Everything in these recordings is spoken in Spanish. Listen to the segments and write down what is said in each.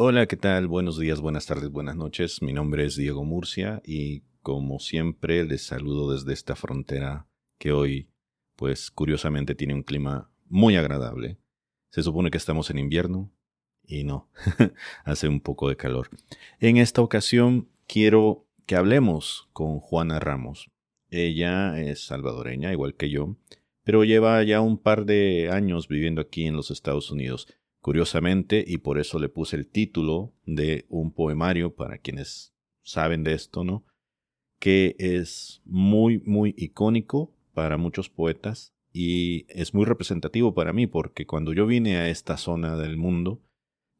Hola, ¿qué tal? Buenos días, buenas tardes, buenas noches. Mi nombre es Diego Murcia y como siempre les saludo desde esta frontera que hoy, pues curiosamente tiene un clima muy agradable. Se supone que estamos en invierno y no, hace un poco de calor. En esta ocasión quiero que hablemos con Juana Ramos. Ella es salvadoreña, igual que yo, pero lleva ya un par de años viviendo aquí en los Estados Unidos. Curiosamente, y por eso le puse el título de un poemario para quienes saben de esto, ¿no? Que es muy, muy icónico para muchos poetas y es muy representativo para mí porque cuando yo vine a esta zona del mundo,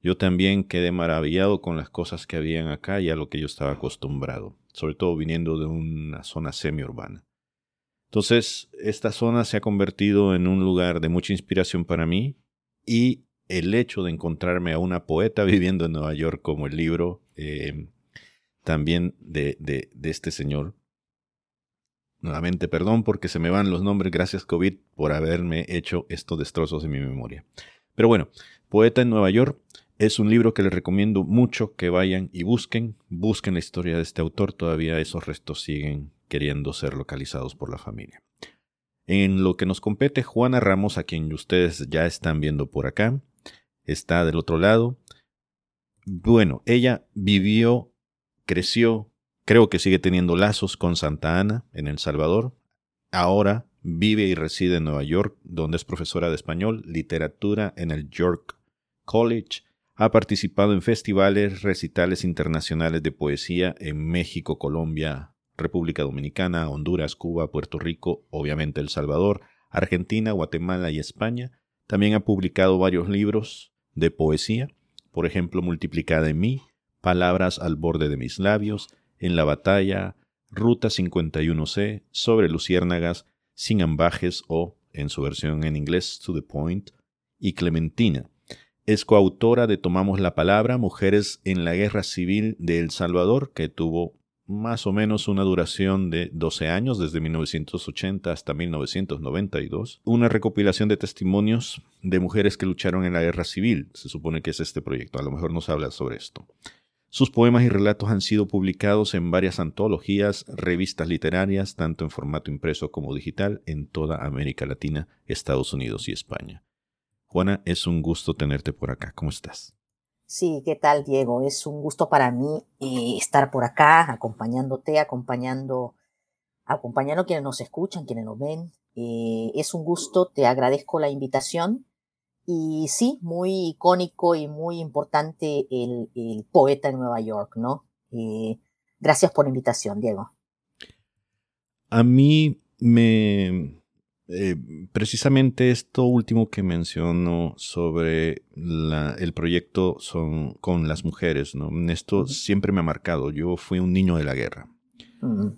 yo también quedé maravillado con las cosas que habían acá y a lo que yo estaba acostumbrado, sobre todo viniendo de una zona semi-urbana. Entonces, esta zona se ha convertido en un lugar de mucha inspiración para mí y el hecho de encontrarme a una poeta viviendo en Nueva York como el libro eh, también de, de, este señor. Nuevamente, perdón porque se me van los nombres, gracias COVID por haberme hecho estos destrozos en mi memoria. Pero bueno, Poeta en Nueva York es un libro que les recomiendo mucho que vayan y busquen, busquen la historia de este autor, todavía esos restos siguen queriendo ser localizados por la familia. En lo que nos compete, Juana Ramos, a quien ustedes ya están viendo por acá, está del otro lado. Bueno, ella vivió, creció, creo que sigue teniendo lazos con Santa Ana en El Salvador. Ahora vive y reside en Nueva York, donde es profesora de español, literatura en el York College. Ha participado en festivales, recitales internacionales de poesía en México, Colombia, República Dominicana, Honduras, Cuba, Puerto Rico, obviamente El Salvador, Argentina, Guatemala y España. También ha publicado varios libros, de poesía, por ejemplo, multiplicada en mí, palabras al borde de mis labios, en la batalla, Ruta 51C, sobre luciérnagas, sin ambajes o, en su versión en inglés, to the point, y Clementina. Es coautora de Tomamos la Palabra, Mujeres en la Guerra Civil de El Salvador, que tuvo más o menos una duración de 12 años, desde 1980 hasta 1992, una recopilación de testimonios de mujeres que lucharon en la guerra civil, se supone que es este proyecto, a lo mejor nos habla sobre esto. Sus poemas y relatos han sido publicados en varias antologías, revistas literarias, tanto en formato impreso como digital, en toda América Latina, Estados Unidos y España. Juana, es un gusto tenerte por acá. ¿Cómo estás? Sí, ¿qué tal, Diego? Es un gusto para mí eh, estar por acá, acompañándote, acompañando, acompañando a quienes nos escuchan, quienes nos ven. Eh, es un gusto, te agradezco la invitación. Y sí, muy icónico y muy importante el, poeta en Nueva York, ¿no? Eh, gracias por la invitación, Diego. A mí me, eh, precisamente esto último que menciono sobre el proyecto son con las mujeres, ¿no? Esto siempre me ha marcado. Yo fui un niño de la guerra.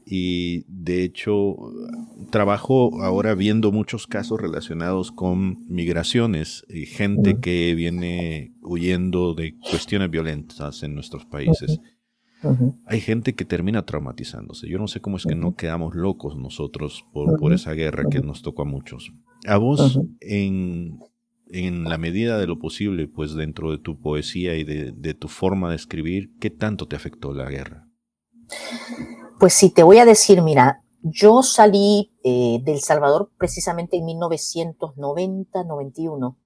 Y de hecho, trabajo ahora viendo muchos casos relacionados con migraciones y gente que viene huyendo de cuestiones violentas en nuestros países. Hay gente que termina traumatizándose. Yo no sé cómo es que no quedamos locos nosotros por, por esa guerra que nos tocó a muchos. A vos, en, en, la medida de lo posible, pues dentro de tu poesía y de, de, tu forma de escribir, ¿qué tanto te afectó la guerra? Pues sí, te voy a decir, mira, yo salí eh, del Salvador precisamente en 1990-91.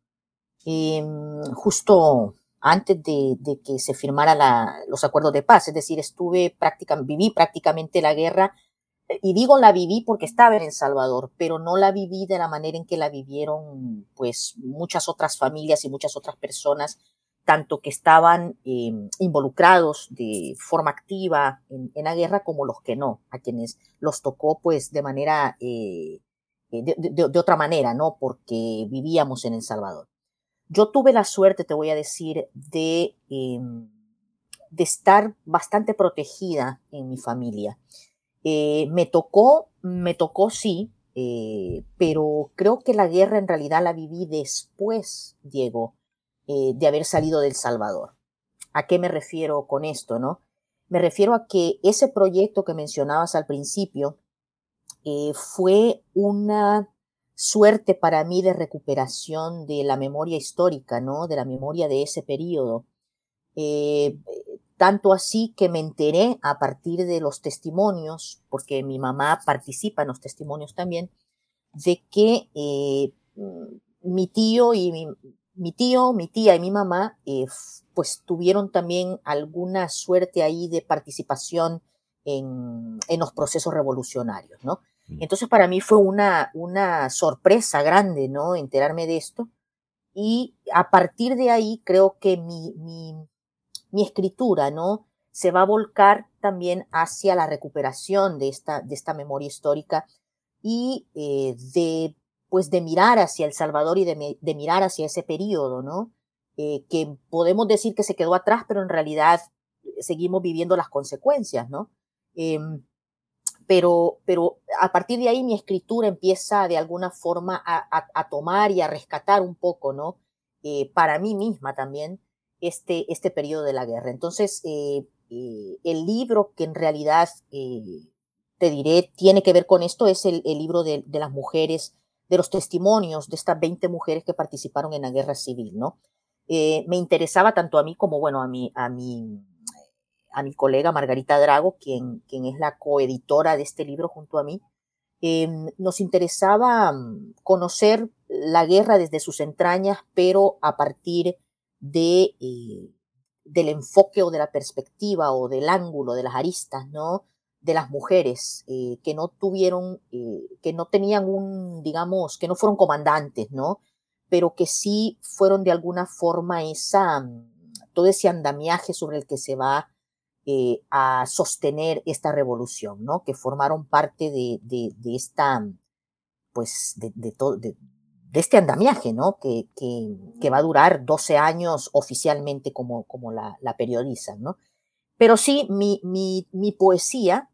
Em, justo antes de, que se firmara los acuerdos de paz. Es decir, estuve prácticamente, viví prácticamente la guerra. Y digo la viví porque estaba en El Salvador, pero no la viví de la manera en que la vivieron pues muchas otras familias y muchas otras personas, tanto que estaban em, involucrados de forma activa en, la guerra como los que no, a quienes los tocó pues de manera, eh, de, otra manera, ¿no? Porque vivíamos en El Salvador. Yo tuve la suerte, te voy a decir, de, em, de estar bastante protegida en mi familia. Eh, me tocó, me tocó sí, eh, pero creo que la guerra en realidad la viví después, Diego, eh, de haber salido del Salvador. ¿A qué me refiero con esto, no? Me refiero a que ese proyecto que mencionabas al principio fue una suerte para mí de recuperación de la memoria histórica, ¿no? De la memoria de ese periodo. Eh, tanto así que me enteré a partir de los testimonios, porque mi mamá participa en los testimonios también, de que eh, mi tío y mi, tío, mi tía y mi mamá, eh, pues tuvieron también alguna suerte ahí de participación en, en los procesos revolucionarios, ¿no? Mm. Entonces para mí fue una, una sorpresa grande, ¿no? Enterarme de esto. Y a partir de ahí creo que mi, mi, mi escritura, ¿no? Se va a volcar también hacia la recuperación de esta, de esta memoria histórica y eh, de, pues, de mirar hacia El Salvador y de, mirar hacia ese periodo, ¿no? Eh, que podemos decir que se quedó atrás, pero en realidad seguimos viviendo las consecuencias, ¿no? Em, pero, pero a partir de ahí mi escritura empieza de alguna forma a, tomar y a rescatar un poco, ¿no? Eh, para mí misma también este, este periodo de la guerra. Entonces, eh, eh, el libro que en realidad, te diré, tiene que ver con esto es el, libro de, las mujeres, de los testimonios de estas 20 mujeres que participaron en la guerra civil, ¿no? me interesaba tanto a mí como, bueno, a mi, a mi a mi colega Margarita Drago, quien, quien es la coeditora de este libro junto a mí, em, nos interesaba mm, conocer la guerra desde sus entrañas, pero a partir de, eh, del enfoque o de la perspectiva o del ángulo, de las aristas, ¿no? De las mujeres eh, que no tuvieron, eh, que no tenían un, digamos, que no fueron comandantes, ¿no? Pero que sí fueron de alguna forma esa, mm, todo ese andamiaje sobre el que se va eh, a sostener esta revolución, ¿no? Que formaron parte de, de, esta, pues, de, de, este andamiaje, ¿no? Que, que, va a durar 12 años oficialmente como, como la, la periodizan, ¿no? Pero sí, mi, mi poesía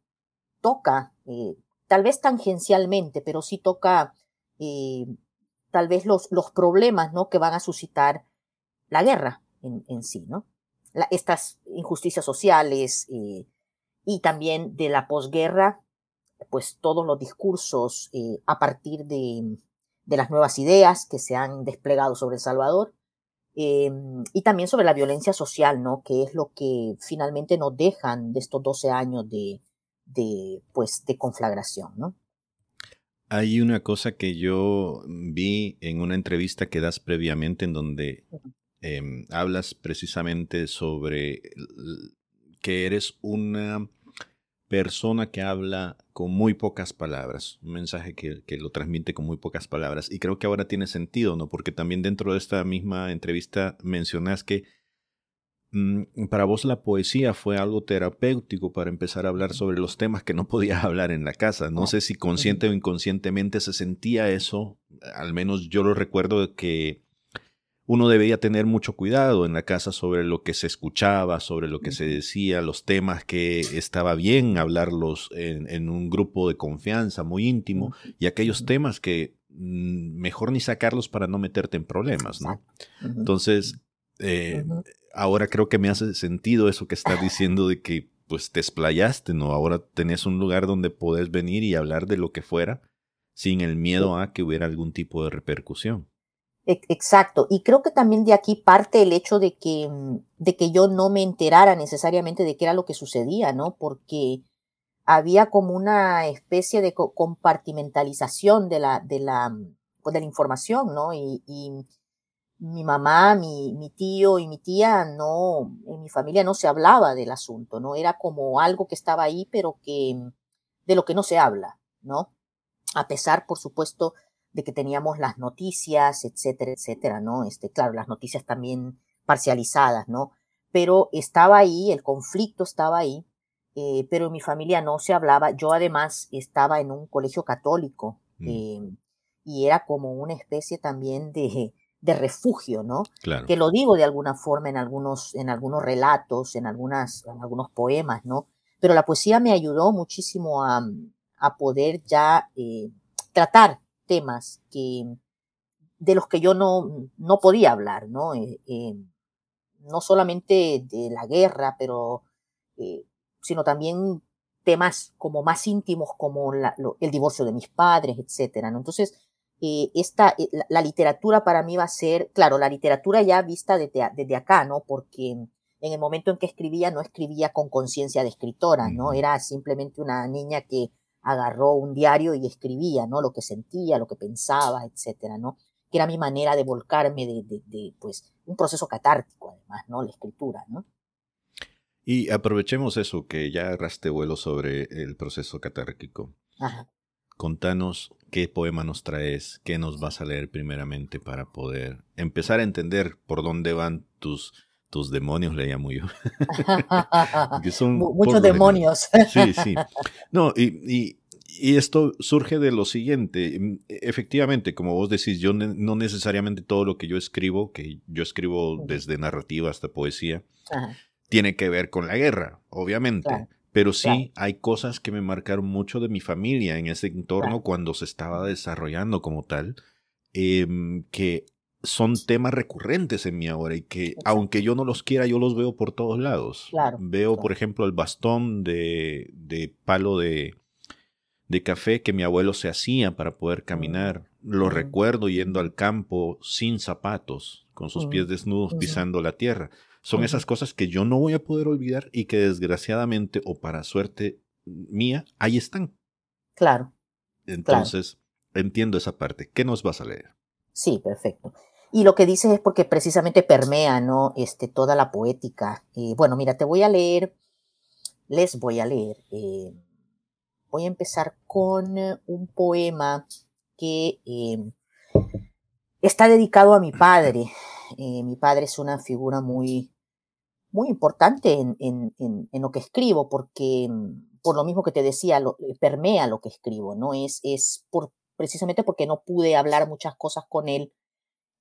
toca, eh, tal vez tangencialmente, pero sí toca eh, tal vez los, los problemas, ¿no? Que van a suscitar la guerra en, en sí, ¿no? estas injusticias sociales eh, y también de la posguerra, pues todos los discursos a partir de, de, las nuevas ideas que se han desplegado sobre El Salvador y también sobre la violencia social, ¿no? Que es lo que finalmente nos dejan de estos 12 años de, de, pues, de conflagración, ¿no? Hay una cosa que yo vi en una entrevista que das previamente en donde Em, hablas precisamente sobre que eres una persona que habla con muy pocas palabras, un mensaje que, lo transmite con muy pocas palabras. Y creo que ahora tiene sentido, ¿no? Porque también dentro de esta misma entrevista mencionas que para vos la poesía fue algo terapéutico para empezar a hablar sobre los temas que no podías hablar en la casa. No sé si consciente o inconscientemente se sentía eso, al menos yo lo recuerdo que uno debía tener mucho cuidado en la casa sobre lo que se escuchaba, sobre lo que se decía, los temas que estaba bien hablarlos en, un grupo de confianza muy íntimo y aquellos temas que mm, mejor ni sacarlos para no meterte en problemas, ¿no? Entonces, eh, ahora creo que me hace sentido eso que estás diciendo de que pues te explayaste, ¿no? Ahora tenés un lugar donde podés venir y hablar de lo que fuera sin el miedo a que hubiera algún tipo de repercusión. Exacto. Y creo que también de aquí parte el hecho de que, mm, de que yo no me enterara necesariamente de qué era lo que sucedía, ¿no? Porque había como una especie de compartimentalización de la, de la, mm, pues de la información, ¿no? Y, mi mamá, mi, mi tío y mi tía no, en mi familia no se hablaba del asunto, ¿no? Era como algo que estaba ahí, pero que, de lo que no se habla, ¿no? A pesar, por supuesto, de que teníamos las noticias, etcétera, etcétera, ¿no? Este, claro, las noticias también parcializadas, ¿no? Pero estaba ahí, el conflicto estaba ahí, eh, pero en mi familia no se hablaba. Yo además estaba en un colegio católico mm. eh, y era como una especie también de, de refugio, ¿no? Claro. Que lo digo de alguna forma en algunos, en algunos relatos, en, algunas, en algunos poemas, ¿no? pero la poesía me ayudó muchísimo a, a poder ya eh, tratar temas que, de los que yo no, no podía hablar, ¿no? Eh, eh, no solamente de la guerra, pero, sino también temas como más íntimos como el divorcio de mis padres, etcétera, ¿no? Entonces, esta, la, literatura para mí va a ser, claro, la literatura ya vista desde, desde acá, ¿no? Porque en el momento en que escribía no escribía con conciencia de escritora, ¿no? Era simplemente una niña que agarró un diario y escribía, ¿no? Lo que sentía, lo que pensaba, etcétera, ¿no? Que era mi manera de volcarme de, de, pues, un proceso catártico, además, ¿no? La escritura, ¿no? Y aprovechemos eso, que ya agarraste vuelo sobre el proceso catárquico. Contanos qué poema nos traes, qué nos vas a leer primeramente para poder empezar a entender por dónde van tus, tus demonios, le llamo yo. son Muchos demonios. Sí, sí. No, y, esto surge de lo siguiente. Mm, efectivamente, como vos decís, yo no necesariamente todo lo que yo escribo, que yo escribo desde narrativa hasta poesía, tiene que ver con la guerra, obviamente. Pero sí hay cosas que me marcaron mucho de mi familia en ese entorno cuando se estaba desarrollando como tal, em, que son temas recurrentes en mi ahora y que aunque yo no los quiera, yo los veo por todos lados. veo, por ejemplo, el bastón de, de palo de, de, café que mi abuelo se hacía para poder caminar. Lo recuerdo yendo al campo sin zapatos, con sus pies desnudos, pisando la tierra. Son esas cosas que yo no voy a poder olvidar y que desgraciadamente o para suerte mía, ahí están. Claro. Entonces, entiendo esa parte. ¿Qué nos vas a leer? Sí, perfecto. Y lo que dices es porque precisamente permea, ¿no? Este, toda la poética. Eh, bueno, mira, te voy a leer, les voy a leer. Eh, voy a empezar con eh, un poema que está dedicado a mi padre. mi padre es una figura muy, muy importante en, en, en, lo que escribo, porque por lo mismo que te decía, lo, permea lo que escribo, ¿no? Es, es por, precisamente porque no pude hablar muchas cosas con él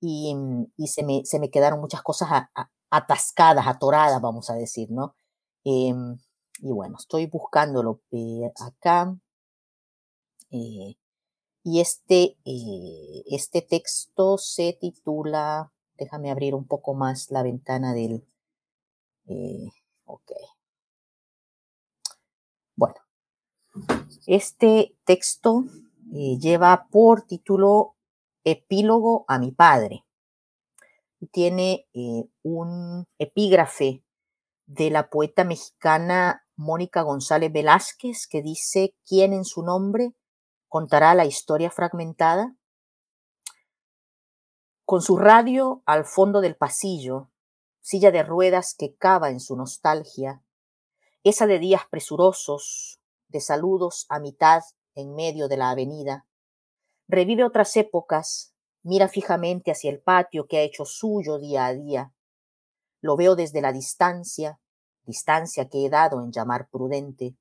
y, mm, y se, me, se, me, quedaron muchas cosas atascadas, atoradas, vamos a decir, ¿no? Em, y bueno, estoy buscándolo eh, acá. Eh, y este, eh, este texto se titula, déjame abrir un poco más la ventana del... ok. Bueno, este texto lleva por título Epílogo a mi padre. Y tiene eh, un epígrafe de la poeta mexicana Mónica González Velázquez que dice, ¿quién en su nombre contará la historia fragmentada? Con su radio al fondo del pasillo, silla de ruedas que cava en su nostalgia, esa de días presurosos, de saludos a mitad en medio de la avenida, Revive otras épocas, mira fijamente hacia el patio que ha hecho suyo día a día. Lo veo desde la distancia, distancia que he dado en llamar prudente.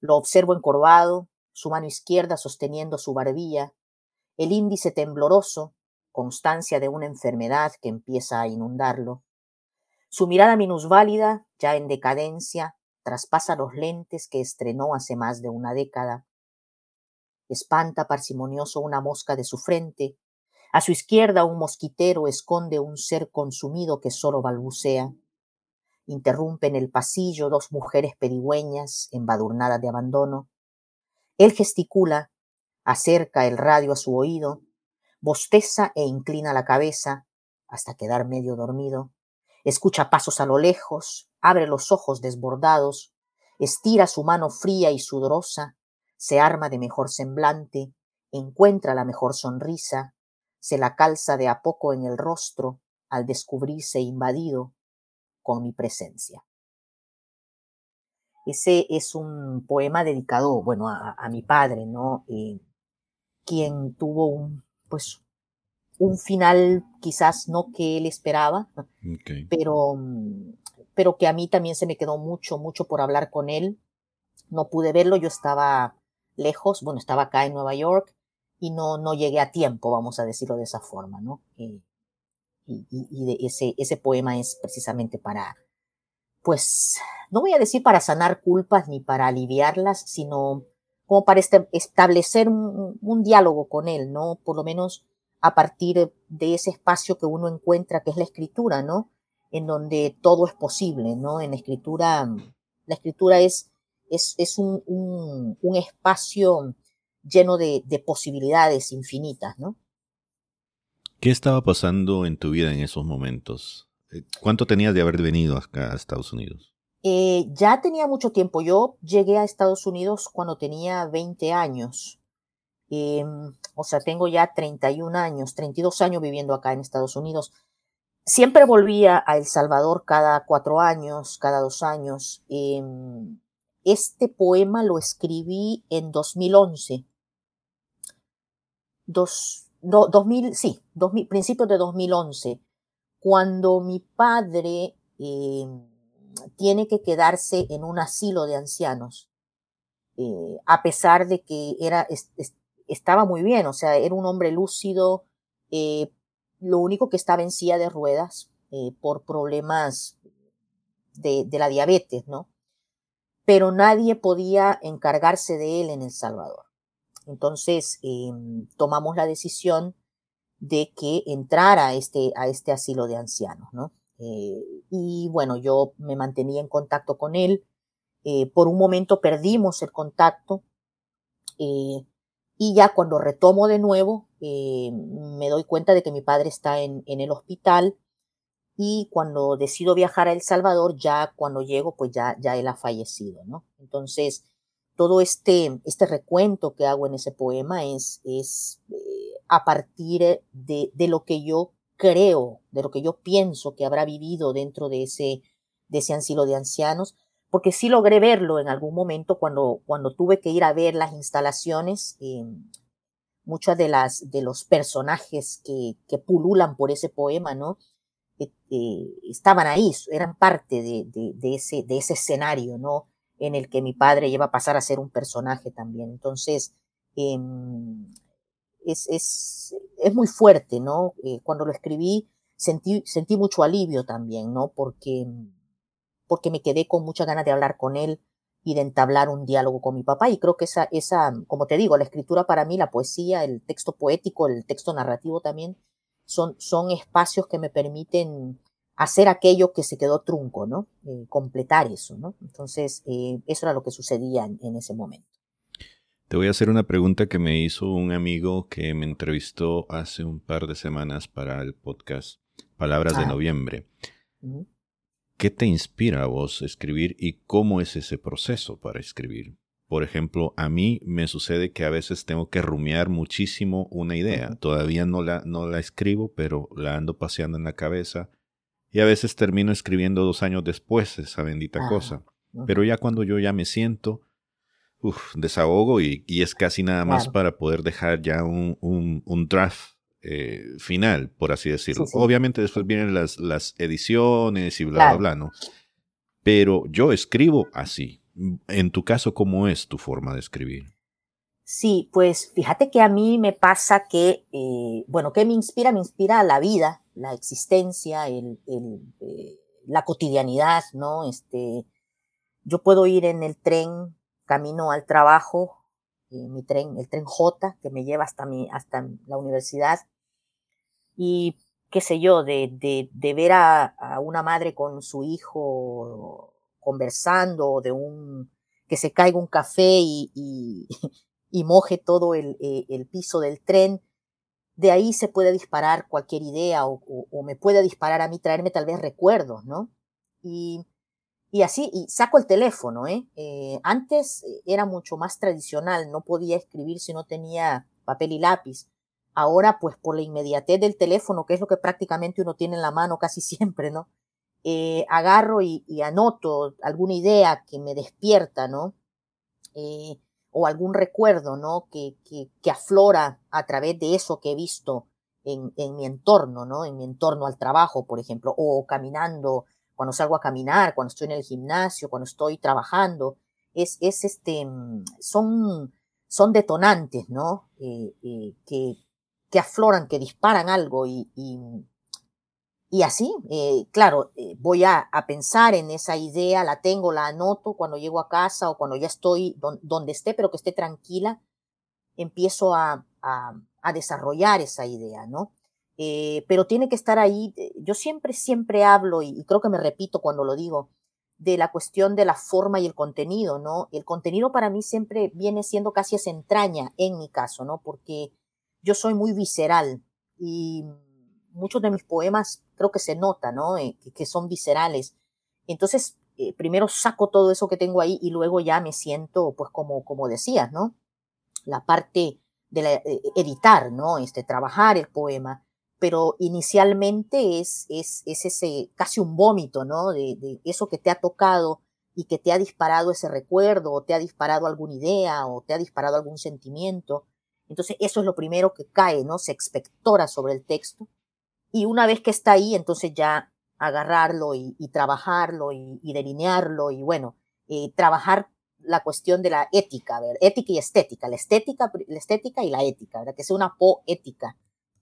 Lo observo encorvado, su mano izquierda sosteniendo su barbilla, el índice tembloroso, constancia de una enfermedad que empieza a inundarlo. Su mirada minusválida, ya en decadencia, traspasa los lentes que estrenó hace más de una década espanta parsimonioso una mosca de su frente, a su izquierda un mosquitero esconde un ser consumido que solo balbucea. Interrumpen el pasillo dos mujeres pedigüeñas, embadurnadas de abandono. Él gesticula, acerca el radio a su oído, bosteza e inclina la cabeza hasta quedar medio dormido. Escucha pasos a lo lejos, abre los ojos desbordados, estira su mano fría y sudorosa, se arma de mejor semblante, encuentra la mejor sonrisa, se la calza de a poco en el rostro al descubrirse invadido con mi presencia. Ese es un poema dedicado, bueno, a, mi padre, ¿no? Eh, quien tuvo un, pues, un final quizás no que él esperaba, pero, pero que a mí también se me quedó mucho, mucho por hablar con él. No pude verlo, yo estaba lejos, bueno, estaba acá en Nueva York y no, no llegué a tiempo, vamos a decirlo de esa forma, ¿no? Eh, y, y, de ese, ese poema es precisamente para, pues, no voy a decir para sanar culpas ni para aliviarlas, sino como para este, establecer un, diálogo con él, ¿no? Por lo menos a partir de ese espacio que uno encuentra, que es la escritura, ¿no? En donde todo es posible, ¿no? En la escritura, la escritura es, es, un, un, espacio lleno de, de posibilidades infinitas, ¿no? ¿Qué estaba pasando en tu vida en esos momentos? Eh, ¿Cuánto tenías de haber venido acá a Estados Unidos? Eh, ya tenía mucho tiempo. Yo llegué a Estados Unidos cuando tenía 20 años. Em, o sea, tengo ya 31 años, 32 años viviendo acá en Estados Unidos. Siempre volvía a El Salvador cada cuatro años, cada dos años. Em, este poema lo escribí en 2011. Dos, 2000, sí, principios de 2011, cuando mi padre em, tiene que quedarse en un asilo de ancianos, eh, a pesar de que era, estaba muy bien, o sea, era un hombre lúcido, eh, lo único que estaba en silla de ruedas eh, por problemas de, la diabetes, ¿no? Pero nadie podía encargarse de él en El Salvador. Entonces em, tomamos la decisión de que entrara este, a este asilo de ancianos, ¿no? Eh, y bueno, yo me mantenía en contacto con él. Eh, por un momento perdimos el contacto. Eh, y ya cuando retomo de nuevo, me doy cuenta de que mi padre está en, en, el hospital. Y cuando decido viajar a El Salvador, ya cuando llego, pues ya, ya él ha fallecido, ¿no? Entonces, todo este, este recuento que hago en ese poema es, es a partir de, de lo que yo creo, de lo que yo pienso que habrá vivido dentro de ese, de ese asilo de ancianos, porque sí logré verlo en algún momento cuando, cuando tuve que ir a ver las instalaciones. Eh, muchos de, las, de los personajes que, que pululan por ese poema, ¿no? Eh, eh, estaban ahí, eran parte de, de, de, ese, de ese escenario, ¿no? En el que mi padre lleva a pasar a ser un personaje también. Entonces, eh, es, es, es muy fuerte, ¿no? Eh, cuando lo escribí sentí, sentí mucho alivio también, ¿no? Porque, porque me quedé con muchas ganas de hablar con él y de entablar un diálogo con mi papá. Y creo que esa, esa, como te digo, la escritura para mí, la poesía, el texto poético, el texto narrativo también, son, son espacios que me permiten hacer aquello que se quedó trunco, ¿no? Eh, completar eso, ¿no? Entonces, eh, eso era lo que sucedía en ese momento. Te voy a hacer una pregunta que me hizo un amigo que me entrevistó hace un par de semanas para el podcast Palabras de ah. Noviembre. ¿Qué te inspira a vos escribir y cómo es ese proceso para escribir? Por ejemplo, a mí me sucede que a veces tengo que rumiar muchísimo una idea. Todavía no la, no la escribo, pero la ando paseando en la cabeza. Y a veces termino escribiendo dos años después esa bendita cosa. Pero ya cuando yo ya me siento, desahogo y, es casi nada más para poder dejar ya un, un, draft eh, final, por así decirlo. Obviamente después vienen las, las ediciones y bla, bla, bla, ¿no? Pero yo escribo así. En tu caso, ¿cómo es tu forma de escribir? Sí, pues fíjate que a mí me pasa que, eh, bueno, ¿qué me inspira? Me inspira la vida, la existencia, el, el, eh, la cotidianidad, ¿no? Este, yo puedo ir en el tren camino al trabajo, y mi tren, el tren J, que me lleva hasta, mi, hasta la universidad, y qué sé yo, de, de, de ver a, una madre con su hijo conversando, de un que se caiga un café y, y, moje todo el, e, el, piso del tren, de ahí se puede disparar cualquier idea o, o, me puede disparar a mí, traerme tal vez recuerdos, ¿no? Y y así, y saco el teléfono, ¿eh? ¿eh? Antes era mucho más tradicional, no podía escribir si no tenía papel y lápiz. Ahora, pues por la inmediatez del teléfono, que es lo que prácticamente uno tiene en la mano casi siempre, ¿no? Eh, agarro y, anoto alguna idea que me despierta, ¿no? Eh, o algún recuerdo, ¿no? Que, que, que, aflora a través de eso que he visto en, en mi entorno, ¿no? En mi entorno al trabajo, por ejemplo, o caminando cuando salgo a caminar, cuando estoy en el gimnasio, cuando estoy trabajando, es, es este, mm, son, son detonantes, ¿no? Eh, eh, que, que afloran, que disparan algo y, y, y así, eh, claro, eh, voy a, pensar en esa idea, la tengo, la anoto cuando llego a casa o cuando ya estoy donde esté, pero que esté tranquila, empiezo a, a, desarrollar esa idea, ¿no? Eh, pero tiene que estar ahí. Yo siempre, siempre hablo, y, creo que me repito cuando lo digo, de la cuestión de la forma y el contenido, ¿no? El contenido para mí siempre viene siendo casi esa entraña, en mi caso, ¿no? Porque yo soy muy visceral y muchos de mis poemas creo que se nota, ¿no? Eh, que, son viscerales. Entonces, eh, primero saco todo eso que tengo ahí y luego ya me siento, pues como, como decías, ¿no? La parte de eh, editar, ¿no? Este, trabajar el poema. Pero inicialmente es, es, es ese casi un vómito, ¿no? De, de, eso que te ha tocado y que te ha disparado ese recuerdo, o te ha disparado alguna idea, o te ha disparado algún sentimiento. Entonces, eso es lo primero que cae, ¿no? Se expectora sobre el texto y una vez que está ahí, entonces ya agarrarlo y, trabajarlo y, delinearlo y bueno, eh, trabajar la cuestión de la ética, ver, ética y estética, la estética, la estética y la ética, ¿verdad? que sea una poética,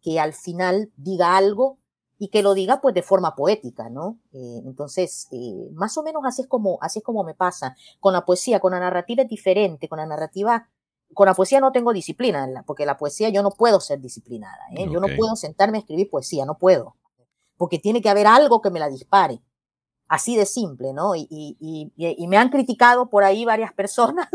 que al final diga algo y que lo diga pues de forma poética, ¿no? Eh, entonces, eh, más o menos así es como, así es como me pasa. Con la poesía, con la narrativa es diferente, con la narrativa con la poesía no tengo disciplina, porque la poesía yo no puedo ser disciplinada. ¿eh? Yo no puedo sentarme a escribir poesía, no puedo. Porque tiene que haber algo que me la dispare. Así de simple, ¿no? Y, y, y, me han criticado por ahí varias personas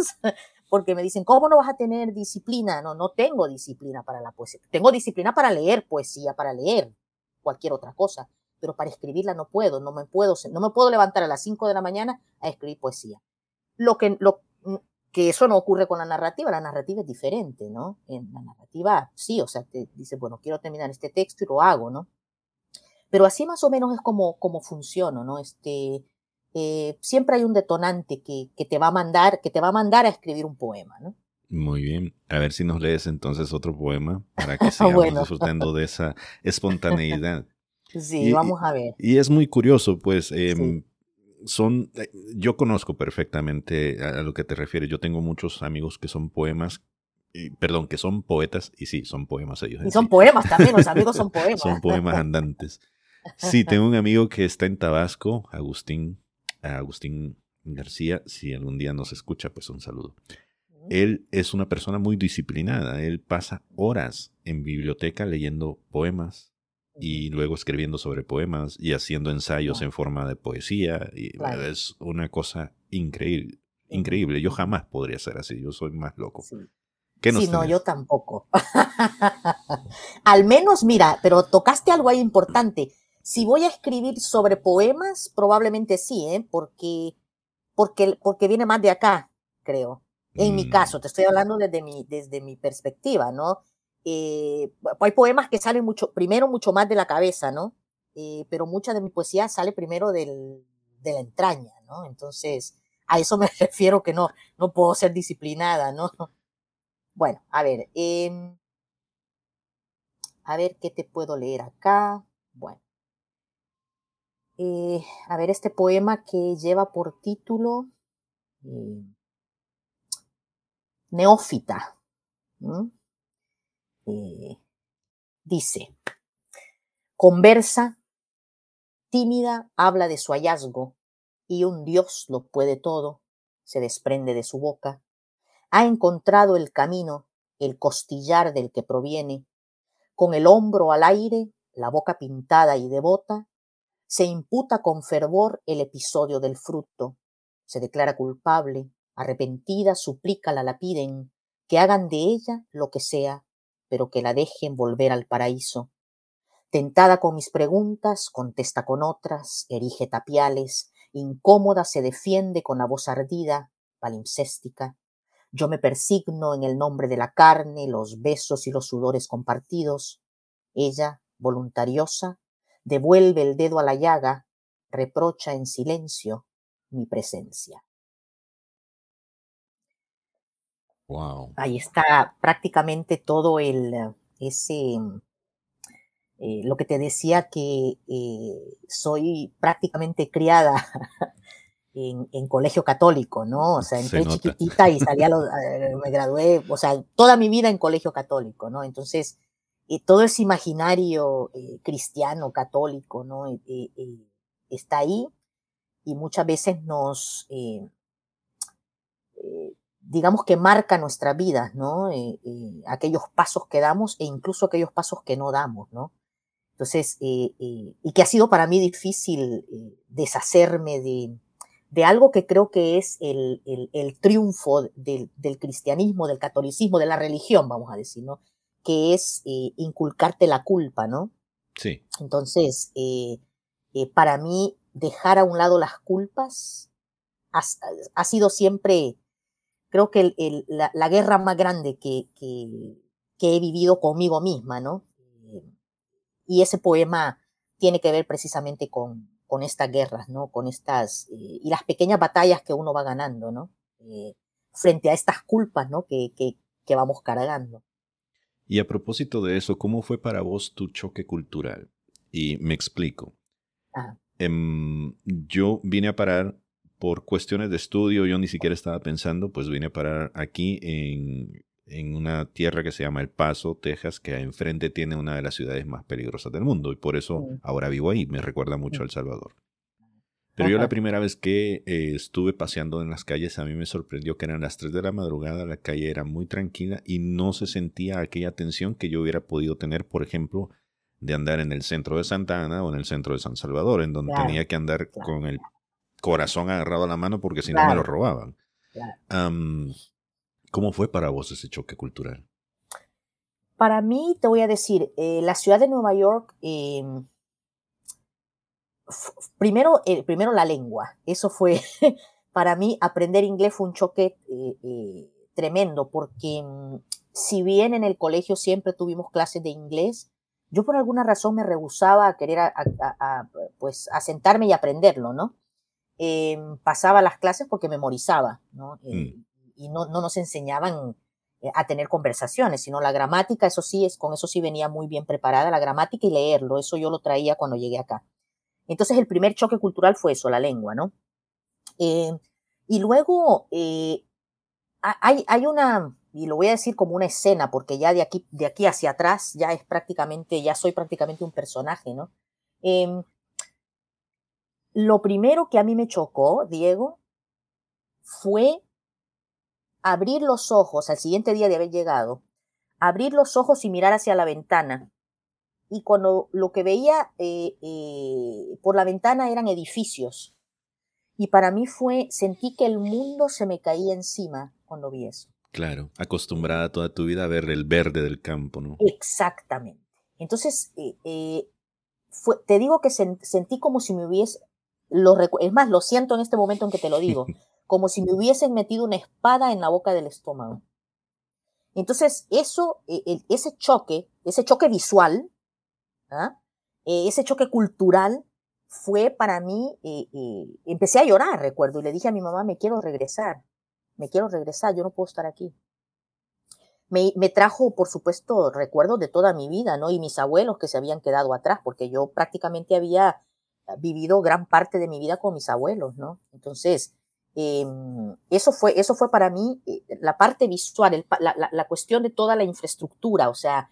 porque me dicen, ¿cómo no vas a tener disciplina? No, no tengo disciplina para la poesía. Tengo disciplina para leer poesía, para leer cualquier otra cosa, pero para escribirla no puedo, no me puedo, no me puedo levantar a las 5 de la mañana a escribir poesía. Lo que, lo, que eso no ocurre con la narrativa, la narrativa es diferente, ¿no? En la narrativa, sí, o sea, te dice, bueno, quiero terminar este texto y lo hago, ¿no? Pero así más o menos es como, como funciona, ¿no? Este, eh, siempre hay un detonante que, que, te va a mandar, que te va a mandar a escribir un poema, ¿no? Muy bien. A ver si nos lees entonces otro poema para que sigamos disfrutando de esa espontaneidad. Sí, vamos a ver. Y es muy curioso, pues, eh, son, eh, yo conozco perfectamente a, lo que te refieres. Yo tengo muchos amigos que son poemas, y, perdón, que son poetas, y sí, son poemas ellos. Y son poemas también, los amigos son poemas. son poemas andantes. Sí, tengo un amigo que está en Tabasco, Agustín, Agustín García. Si algún día nos escucha, pues un saludo. Él es una persona muy disciplinada. Él pasa horas en biblioteca leyendo poemas, y luego escribiendo sobre poemas y haciendo ensayos en forma de poesía. Y es una cosa increíble. Increíble. Yo jamás podría ser así. Yo soy más loco. Sí. no, yo tampoco. Al menos, mira, pero tocaste algo ahí importante. Si voy a escribir sobre poemas, probablemente sí, ¿eh? porque, porque, porque viene más de acá, creo. En mi mm. caso, te estoy hablando desde mi, desde mi perspectiva, ¿no? Eh, hay poemas que salen mucho, primero mucho más de la cabeza, ¿no? Eh, pero mucha de mi poesía sale primero del, de la entraña, ¿no? Entonces, a eso me refiero que no, no puedo ser disciplinada, ¿no? Bueno, a ver, em, a ver qué te puedo leer acá. Bueno, eh, a ver este poema que lleva por título Neófita. Eh, dice, conversa, tímida, habla de su hallazgo, y un Dios lo puede todo, se desprende de su boca. Ha encontrado el camino, el costillar del que proviene, con el hombro al aire, la boca pintada y devota, se imputa con fervor el episodio del fruto, se declara culpable, arrepentida, suplica la lapiden, que hagan de ella lo que sea pero que la dejen volver al paraíso. Tentada con mis preguntas, contesta con otras, erige tapiales, incómoda se defiende con la voz ardida, palimpséstica. Yo me persigno en el nombre de la carne, los besos y los sudores compartidos. Ella, voluntariosa, devuelve el dedo a la llaga, reprocha en silencio mi presencia. Ahí está prácticamente todo el, eh, ese, eh, lo que te decía que eh, soy prácticamente criada en, colegio católico, ¿no? O sea, entré chiquitita y salí a los, me gradué, o sea, toda mi vida en colegio católico, ¿no? Entonces, todo ese imaginario cristiano, católico, ¿no? está ahí y muchas veces nos, digamos que marca nuestra vida, ¿no? aquellos pasos que damos e incluso aquellos pasos que no damos, ¿no? Entonces, y que ha sido para mí difícil deshacerme de, algo que creo que es el, triunfo del, cristianismo, del catolicismo, de la religión, vamos a decir, ¿no? Que es eh, inculcarte la culpa, ¿no? Sí. Entonces, eh, eh, para mí, dejar a un lado las culpas ha, ha sido siempre, creo que el, la, la, guerra más grande que, que, que he vivido conmigo misma, ¿no? y ese poema tiene que ver precisamente con, con estas guerras, ¿no? Con estas, eh, y las pequeñas batallas que uno va ganando, ¿no? Eh, frente a estas culpas, ¿no? Que, que, que, vamos cargando. Y a propósito de eso, ¿cómo fue para vos tu choque cultural? Y me explico. Em, yo vine a parar por cuestiones de estudio, yo ni siquiera estaba pensando, pues vine a parar aquí en en una tierra que se llama El Paso, Texas, que enfrente tiene una de las ciudades más peligrosas del mundo y por eso ahora vivo ahí, me recuerda mucho a El Salvador. Pero yo la primera vez que eh, estuve paseando en las calles, a mí me sorprendió que eran las 3 de la madrugada, la calle era muy tranquila y no se sentía aquella tensión que yo hubiera podido tener, por ejemplo, de andar en el centro de Santa Ana o en el centro de San Salvador, en donde tenía que andar con el corazón agarrado a la mano porque si no me lo robaban. ¿Cómo fue para vos ese choque cultural? Para mí, te voy a decir, eh, la ciudad de Nueva York, em, primero, eh, primero la lengua. Eso fue, para mí, aprender inglés fue un choque eh, tremendo, porque mm, si bien en el colegio siempre tuvimos clases de inglés, yo por alguna razón me rehusaba a querer a, pues, a sentarme y aprenderlo, ¿no? Em, pasaba las clases porque memorizaba, ¿no? Mm y no, no nos enseñaban eh, a tener conversaciones, sino la gramática, eso sí, es, con eso sí venía muy bien preparada, la gramática y leerlo, eso yo lo traía cuando llegué acá. Entonces el primer choque cultural fue eso, la lengua, ¿no? Eh, y luego eh, hay, hay una, y lo voy a decir como una escena, porque ya de aquí, de aquí hacia atrás ya es prácticamente, ya soy prácticamente un personaje, ¿no? Em, lo primero que a mí me chocó, Diego, fue abrir los ojos al siguiente día de haber llegado, abrir los ojos y mirar hacia la ventana. Y cuando lo que veía eh, eh, por la ventana eran edificios. Y para mí fue, sentí que el mundo se me caía encima cuando vi eso. Claro, acostumbrada toda tu vida a ver el verde del campo, ¿no? Exactamente. Entonces, eh, fue, te digo que sentí como si me hubiese, lo, es más, lo siento en este momento en que te lo digo, como si me hubiesen metido una espada en la boca del estómago. Entonces, eso, ese choque, ese choque visual, ¿ah? e, ese choque cultural, fue para mí, eh, eh, empecé a llorar, recuerdo, y le dije a mi mamá, me quiero regresar, me quiero regresar, yo no puedo estar aquí. Me, trajo, por supuesto, recuerdos de toda mi vida, ¿no? Y mis abuelos que se habían quedado atrás, porque yo prácticamente había vivido gran parte de mi vida con mis abuelos, ¿no? Entonces, Em, eso, fue, eso fue para mí eh, la parte visual, la, cuestión de toda la infraestructura, o sea,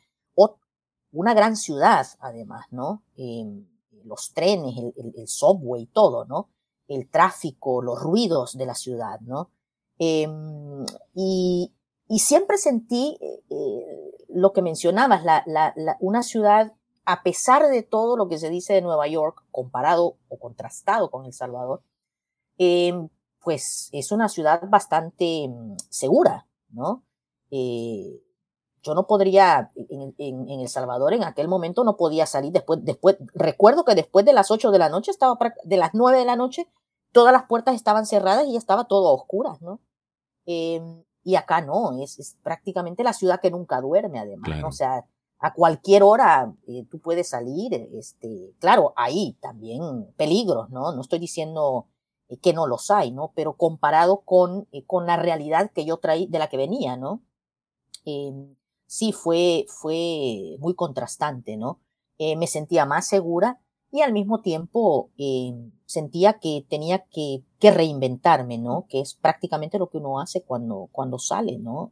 una gran ciudad además, ¿no? Em, los trenes, el, subway, todo, ¿no? El tráfico, los ruidos de la ciudad, ¿no? Em, y, siempre sentí eh, eh, lo que mencionabas, una ciudad, a pesar de todo lo que se dice de Nueva York, comparado o contrastado con El Salvador, pues es una ciudad bastante mm, segura, ¿no? Eh, yo no podría, en, El Salvador en aquel momento no podía salir después, después, recuerdo que después de las 8 de la noche, estaba, de las 9 de la noche, todas las puertas estaban cerradas y estaba todo a oscuras, ¿no? Em, y acá no, es, prácticamente la ciudad que nunca duerme además, ¿no? O sea, a cualquier hora eh, tú puedes salir, este, claro, ahí también peligros, ¿no? No estoy diciendo eh, que no los hay, ¿no? Pero comparado con, eh, con la realidad que yo traí, de la que venía, ¿no? Em, sí, fue, fue muy contrastante, ¿no? Eh, me sentía más segura y al mismo tiempo em, sentía que tenía que, que, reinventarme, ¿no? Que es prácticamente lo que uno hace cuando, cuando sale, ¿no?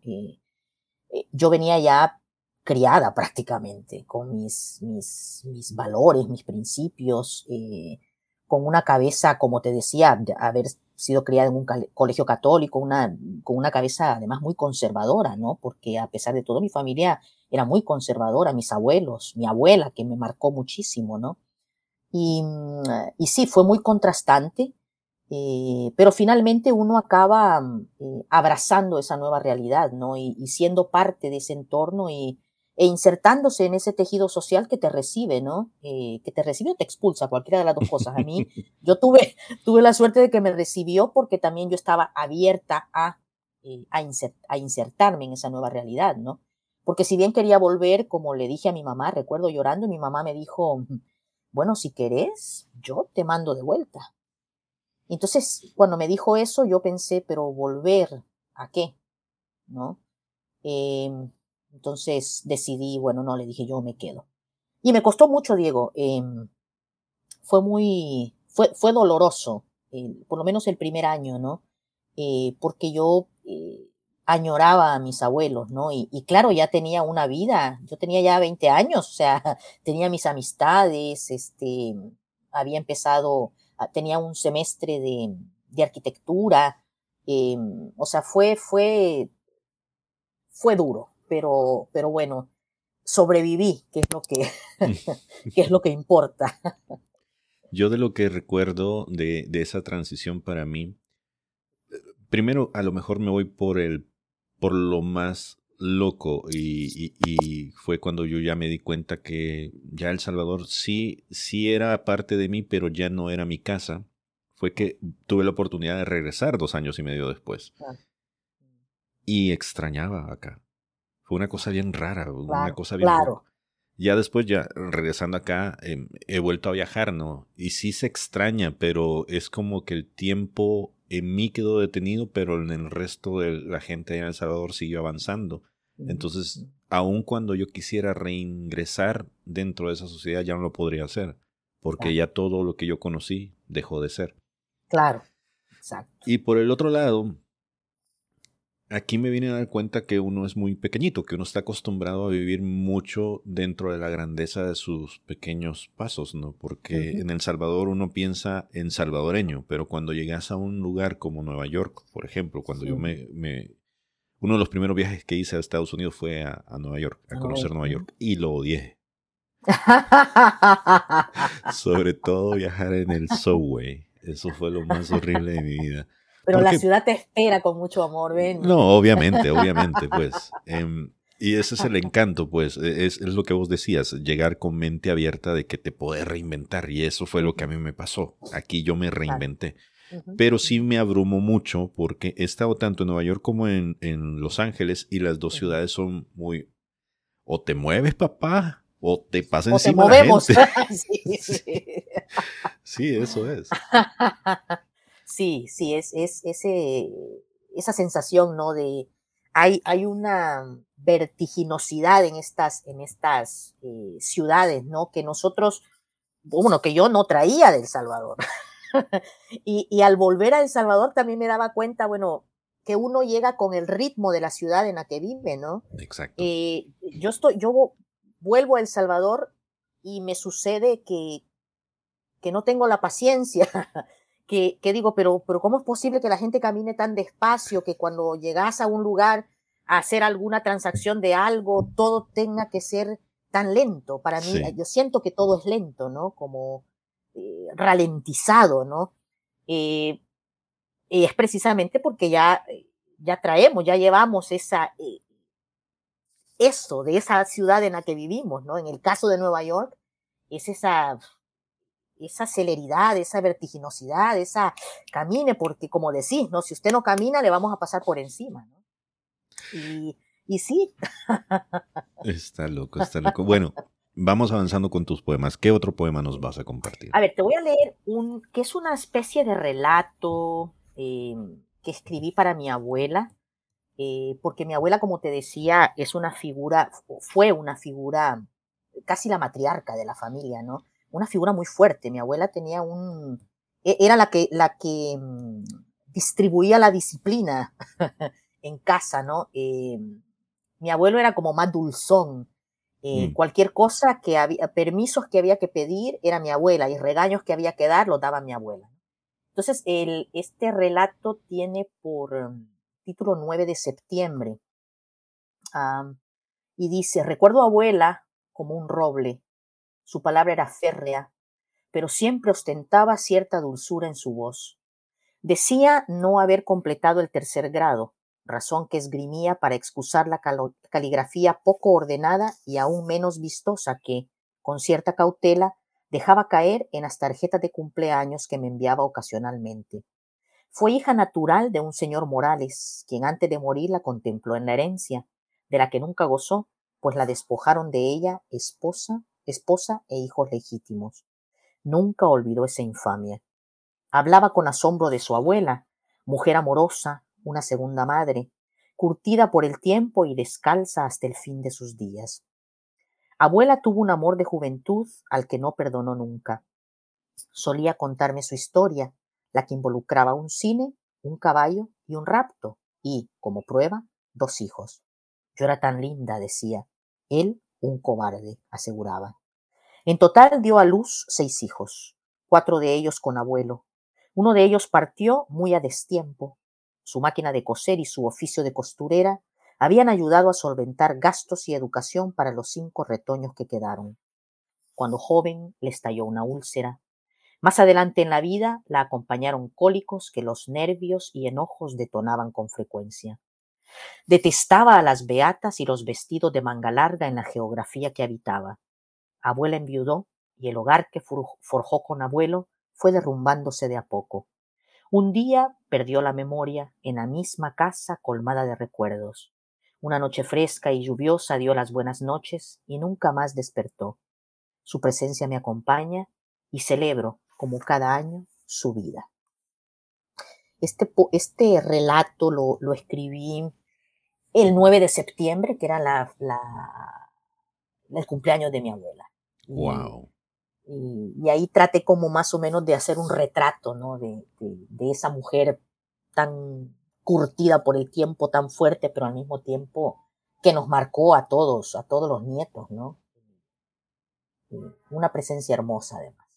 yo venía ya criada prácticamente, con mis, mis, mis valores, mis principios, eh, con una cabeza, como te decía, de haber sido criada en un colegio católico, una, con una cabeza además muy conservadora, ¿no? Porque a pesar de todo mi familia era muy conservadora, mis abuelos, mi abuela, que me marcó muchísimo, ¿no? Y, mm, y sí, fue muy contrastante, eh, pero finalmente uno acaba eh, abrazando esa nueva realidad, ¿no? Y, siendo parte de ese entorno y, e insertándose en ese tejido social que te recibe, ¿no? Eh, que te recibe o te expulsa, cualquiera de las dos cosas. A mí, yo tuve, tuve la suerte de que me recibió porque también yo estaba abierta a, eh, a, a, insertarme en esa nueva realidad, ¿no? Porque si bien quería volver, como le dije a mi mamá, recuerdo llorando, mi mamá me dijo, bueno, si querés, yo te mando de vuelta. Entonces, cuando me dijo eso, yo pensé, pero volver, ¿a qué? ¿No? Eh, entonces decidí, bueno, no, le dije yo me quedo. Y me costó mucho, Diego. Eh, fue muy, fue, fue doloroso, por lo menos el primer año, ¿no? Eh, porque yo eh, añoraba a mis abuelos, ¿no? Y, y, claro, ya tenía una vida, yo tenía ya 20 años, o sea, tenía mis amistades, este, había empezado, ah, tenía un semestre de, de arquitectura, em, o sea, fue, fue, fue duro, pero, pero bueno, sobreviví, que es lo que, que, es lo que importa. Yo de lo que recuerdo de, de, esa transición para mí, primero a lo mejor me voy por el por lo más loco y, y, y, fue cuando yo ya me di cuenta que ya El Salvador sí, sí era parte de mí, pero ya no era mi casa. Fue que tuve la oportunidad de regresar dos años y medio después. Ah. Y extrañaba acá. Fue una cosa bien rara, claro, una cosa bien... Claro. Ya después, ya regresando acá, eh, he vuelto a viajar, ¿no? Y sí se extraña, pero es como que el tiempo en mí quedó detenido, pero en el resto de la gente allá en El Salvador siguió avanzando. Entonces, aun cuando yo quisiera reingresar dentro de esa sociedad, ya no lo podría hacer, porque claro. ya todo lo que yo conocí dejó de ser. Claro, exacto. Y por el otro lado, aquí me viene a dar cuenta que uno es muy pequeñito, que uno está acostumbrado a vivir mucho dentro de la grandeza de sus pequeños pasos, ¿no? Porque uh -huh. en El Salvador uno piensa en salvadoreño, pero cuando llegas a un lugar como Nueva York, por ejemplo, cuando sí. yo me, me, Uno de los primeros viajes que hice a Estados Unidos fue a, a Nueva York, a conocer Nueva York, y lo odié. Sobre todo viajar en el subway. Eso fue lo más horrible de mi vida. Pero Porque, la ciudad te espera con mucho amor, ven. No, obviamente, obviamente, pues. Eh, y ese es el encanto, pues, es, es, lo que vos decías, llegar con mente abierta de que te podés reinventar. Y eso fue lo que a mí me pasó. Aquí yo me reinventé. Uh -huh. Pero sí me abrumó mucho porque he estado tanto en Nueva York como en, en Los Ángeles y las dos ciudades son muy... O te mueves, papá, o te pasa o encima te movemos. La gente. sí, sí. sí, eso es. Sí, sí, es, es ese, esa sensación, ¿no? De, hay, hay una vertiginosidad en estas, en estas eh, ciudades, ¿no? Que nosotros, bueno, que yo no traía de El Salvador. y, y al volver a El Salvador también me daba cuenta, bueno, que uno llega con el ritmo de la ciudad en la que vive, ¿no? Exacto. Eh, yo estoy, yo vuelvo a El Salvador y me sucede que, que no tengo la paciencia que, que, digo, pero, pero ¿cómo es posible que la gente camine tan despacio que cuando llegas a un lugar a hacer alguna transacción de algo, todo tenga que ser tan lento? Para mí, sí. yo siento que todo es lento, ¿no? Como eh, ralentizado, ¿no? Eh, y es precisamente porque ya, ya traemos, ya llevamos esa, eh, eso de esa ciudad en la que vivimos, ¿no? En el caso de Nueva York, es esa esa celeridad, esa vertiginosidad, esa camine, porque como decís, ¿no? Si usted no camina, le vamos a pasar por encima, ¿no? Y, y sí. Está loco, está loco. Bueno, vamos avanzando con tus poemas. ¿Qué otro poema nos vas a compartir? A ver, te voy a leer un, que es una especie de relato eh, que escribí para mi abuela, eh, porque mi abuela, como te decía, es una figura, fue una figura, casi la matriarca de la familia, ¿no? Una figura muy fuerte. Mi abuela tenía un, e, era la que, la que mm, distribuía la disciplina en casa, ¿no? Eh, mi abuelo era como más dulzón, Eh, mm. Cualquier cosa que había, permisos que había que pedir era mi abuela y regaños que había que dar los daba mi abuela. Entonces, el, este relato tiene por um, título 9 de septiembre y dice, recuerdo a abuela como un roble, su palabra era férrea, pero siempre ostentaba cierta dulzura en su voz. Decía no haber completado el tercer grado, razón que esgrimía para excusar la caligrafía poco ordenada y aún menos vistosa que, con cierta cautela, dejaba caer en las tarjetas de cumpleaños que me enviaba ocasionalmente. Fue hija natural de un señor Morales, quien antes de morir la contempló en la herencia, de la que nunca gozó, pues la despojaron de ella esposa, esposa e hijos legítimos. Nunca olvidó esa infamia. Hablaba con asombro de su abuela, mujer amorosa, una segunda madre, curtida por el tiempo y descalza hasta el fin de sus días. Abuela tuvo un amor de juventud al que no perdonó nunca. Solía contarme su historia, la que involucraba un cine, un caballo y un rapto, y, como prueba, dos hijos. Yo era tan linda, decía. Él, un cobarde, aseguraba. En total dio a luz seis hijos, cuatro de ellos con abuelo. Uno de ellos partió muy a destiempo, su máquina de coser y su oficio de costurera habían ayudado a solventar gastos y educación para los cinco retoños que quedaron. Cuando joven le estalló una úlcera. Más adelante en la vida la acompañaron cólicos que los nervios y enojos detonaban con frecuencia. Detestaba a las beatas y los vestidos de manga larga en la geografía que habitaba. Abuela enviudó y el hogar que forjó con abuelo fue derrumbándose de a poco. Un día perdió la memoria en la misma casa colmada de recuerdos. Una noche fresca y lluviosa dio las buenas noches y nunca más despertó. Su presencia me acompaña y celebro, como cada año, su vida. Este, este relato lo, lo, escribí el 9 de septiembre, que era la, la, el cumpleaños de mi abuela. Wow. Y, ahí traté como más o menos de hacer un retrato, ¿no? De, de, esa mujer tan curtida por el tiempo, tan fuerte, pero al mismo tiempo que nos marcó a todos, a todos los nietos, ¿no? Una presencia hermosa además.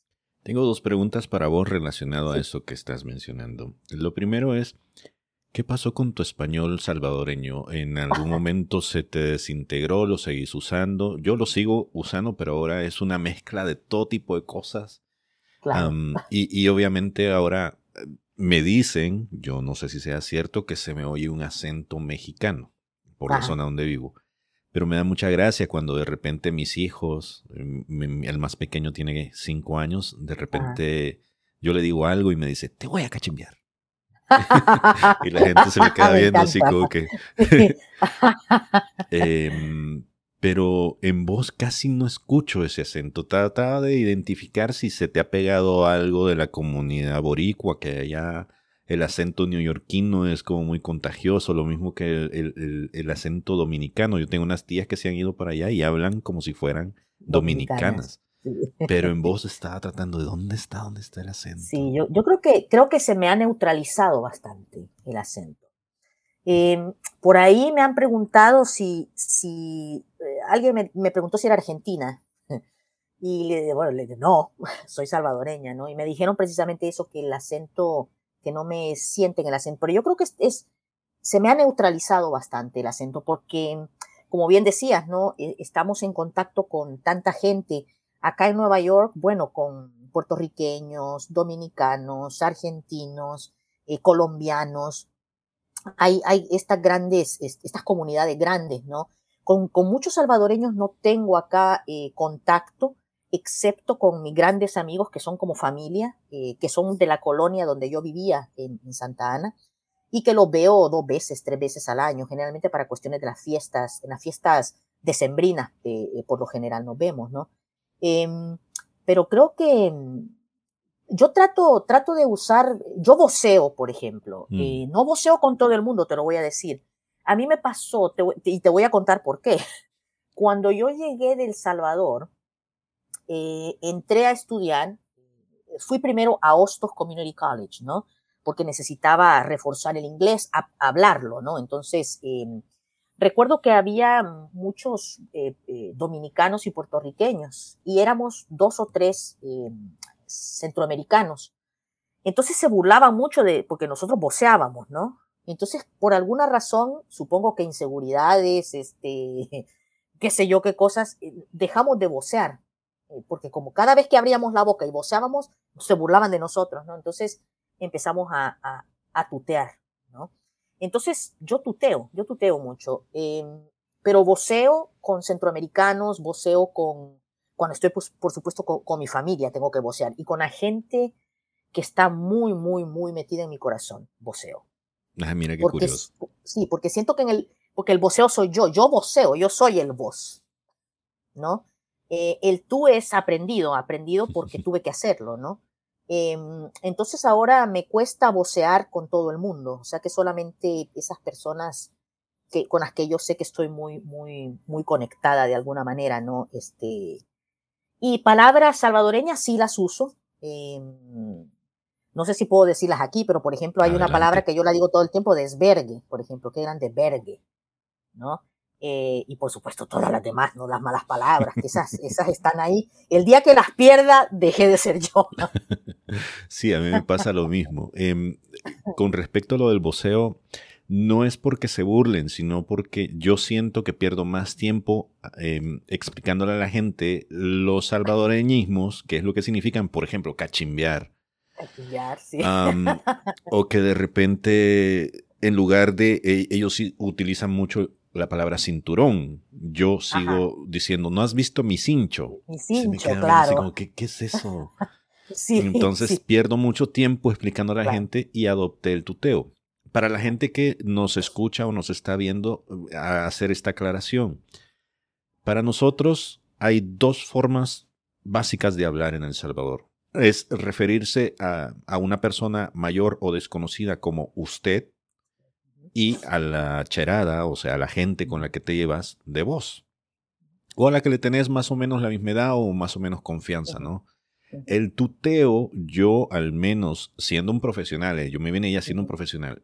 Tengo dos preguntas para vos relacionado a eso que estás mencionando. Lo primero es, ¿Qué pasó con tu español salvadoreño? ¿En algún momento se te desintegró? ¿Lo seguís usando? Yo lo sigo usando, pero ahora es una mezcla de todo tipo de cosas. y, obviamente ahora eh, me dicen, yo no sé si sea cierto, que se me oye un acento mexicano por la zona donde vivo. Pero me da mucha gracia cuando de repente mis hijos, mm, el más pequeño tiene cinco años, de repente yo le digo algo y me dice, te voy a cachimbear. y la gente se me queda viendo así como que... Em, pero en voz casi no escucho ese acento. Trata de identificar si se te ha pegado algo de la comunidad boricua, que allá el acento neoyorquino es como muy contagioso, lo mismo que el, el, acento dominicano. Yo tengo unas tías que se han ido para allá y hablan como si fueran dominicanas. Pero en voz estaba tratando de dónde está, dónde está el acento. Sí, yo, yo creo, que, creo que se me ha neutralizado bastante el acento. Em, por ahí me han preguntado si, si eh, alguien me, me, preguntó si era argentina. Y le bueno, le dije, no, soy salvadoreña, ¿no? Y me dijeron precisamente eso, que el acento, que no me sienten el acento. Pero yo creo que es, es se me ha neutralizado bastante el acento, porque, como bien decías, ¿no? E, estamos en contacto con tanta gente Acá en Nueva York, bueno, con puertorriqueños, dominicanos, argentinos, eh, colombianos, hay, hay estas grandes, estas comunidades grandes, ¿no? Con, muchos salvadoreños no tengo acá eh, contacto, excepto con mis grandes amigos que son como familia, eh, que son de la colonia donde yo vivía en, Santa Ana, y que los veo dos veces, tres veces al año, generalmente para cuestiones de las fiestas, en las fiestas decembrinas, por lo general nos vemos, ¿no? Em, pero creo que mm, yo trato, trato de usar, yo voceo, por ejemplo, mm. eh, no voceo con todo el mundo, te lo voy a decir. A mí me pasó, y te voy a contar por qué. Cuando yo llegué del Salvador, eh, entré a estudiar, fui primero a Hostos Community College, ¿no? Porque necesitaba reforzar el inglés, hablarlo, ¿no? Entonces, em, recuerdo que había muchos eh, eh, dominicanos y puertorriqueños y éramos dos o tres eh, centroamericanos. Entonces se burlaban mucho de, porque nosotros voceábamos, ¿no? Entonces, por alguna razón, supongo que inseguridades, este, qué sé yo qué cosas, dejamos de vocear. Porque como cada vez que abríamos la boca y voceábamos, se burlaban de nosotros, ¿no? Entonces empezamos a, tutear. Entonces, yo tuteo, yo tuteo mucho, em, pero voceo con centroamericanos, voceo con, cuando estoy, pues, por supuesto, con, mi familia, tengo que vocear, y con la gente que está muy, muy, muy metida en mi corazón, voceo. Ah, mira qué curioso. Sí, porque siento que en el, porque el voceo soy yo, yo voceo, yo soy el voz, ¿no? Eh, el tú es aprendido, aprendido porque tuve que hacerlo, ¿no? Em, entonces ahora me cuesta vocear con todo el mundo, o sea que solamente esas personas que, con las que yo sé que estoy muy, muy, muy conectada de alguna manera, ¿no? Este, y palabras salvadoreñas sí las uso. Em, no sé si puedo decirlas aquí, pero por ejemplo hay una palabra que yo la digo todo el tiempo, desvergue, por ejemplo, qué grande vergue, ¿no? Eh, y por supuesto todas las demás, no las malas palabras, que esas, esas están ahí. El día que las pierda, dejé de ser yo. Sí, a mí me pasa lo mismo. Em, con respecto a lo del voceo, no es porque se burlen, sino porque yo siento que pierdo más tiempo em, explicándole a la gente los salvadoreñismos, que es lo que significan, por ejemplo, cachimbear. Cachimbear, sí. o que de repente, en lugar de, e, ellos utilizan mucho la palabra cinturón. Yo sigo diciendo, ¿no has visto mi cincho? Mi cincho, claro. ¿qué, es eso? sí, Entonces pierdo mucho tiempo explicando a la gente y adopté el tuteo. Para la gente que nos escucha o nos está viendo, a hacer esta aclaración. Para nosotros hay dos formas básicas de hablar en El Salvador. Es referirse a, a una persona mayor o desconocida como usted, y a la cherada, o sea, a la gente con la que te llevas de voz. O a la que le tenés más o menos la misma edad o más o menos confianza, ¿no? El tuteo, yo al menos siendo un profesional, eh, yo me vine ya siendo un profesional,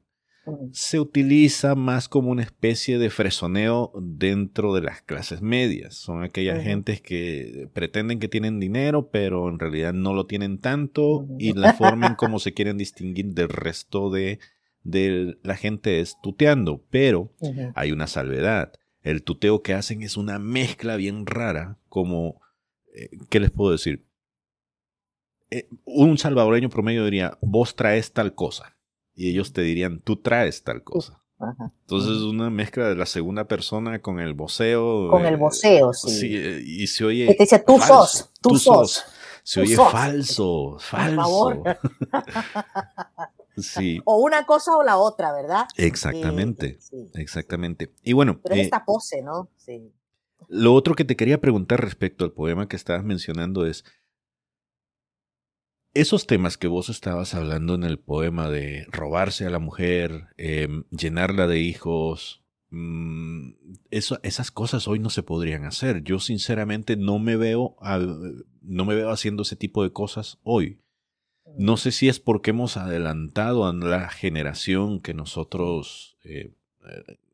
se utiliza más como una especie de fresoneo dentro de las clases medias. Son aquellas gentes que pretenden que tienen dinero, pero en realidad no lo tienen tanto y la forma en cómo se quieren distinguir del resto de de la gente es tuteando, pero hay una salvedad. El tuteo que hacen es una mezcla bien rara, como, eh, ¿qué les puedo decir? Eh, un salvadoreño promedio diría, vos traes tal cosa. Y ellos te dirían, tú traes tal cosa. Entonces es una mezcla de la segunda persona con el voceo. Con el eh, voceo, sí. y se oye. Que te dice, tú sos, tú, sos. Se oye falso, falso. Sí. O una cosa o la otra, ¿verdad? Exactamente. Exactamente. Y bueno. Pero esta eh, pose, ¿no? Sí. Lo otro que te quería preguntar respecto al poema que estabas mencionando es. Esos temas que vos estabas hablando en el poema de robarse a la mujer, em, llenarla de hijos, mm, eso, esas cosas hoy no se podrían hacer. Yo sinceramente no me veo, no me veo haciendo ese tipo de cosas hoy. No sé si es porque hemos adelantado a la generación que nosotros, eh,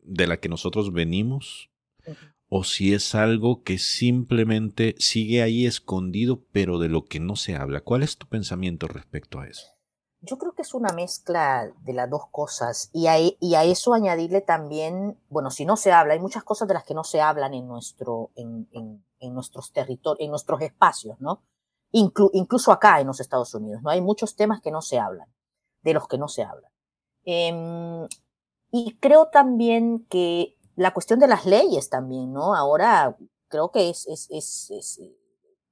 de la que nosotros venimos, o si es algo que simplemente sigue ahí escondido, pero de lo que no se habla. ¿Cuál es tu pensamiento respecto a eso? Yo creo que es una mezcla de las dos cosas y a, e, y a eso añadirle también, bueno, si no se habla, hay muchas cosas de las que no se hablan en, nuestro, en, en, en nuestros territorios, en nuestros espacios, ¿no? Incluso acá en los Estados Unidos, ¿no? Hay muchos temas que no se hablan, de los que no se hablan. Em, y creo también que la cuestión de las leyes también, ¿no? Ahora creo que es, es, es, es,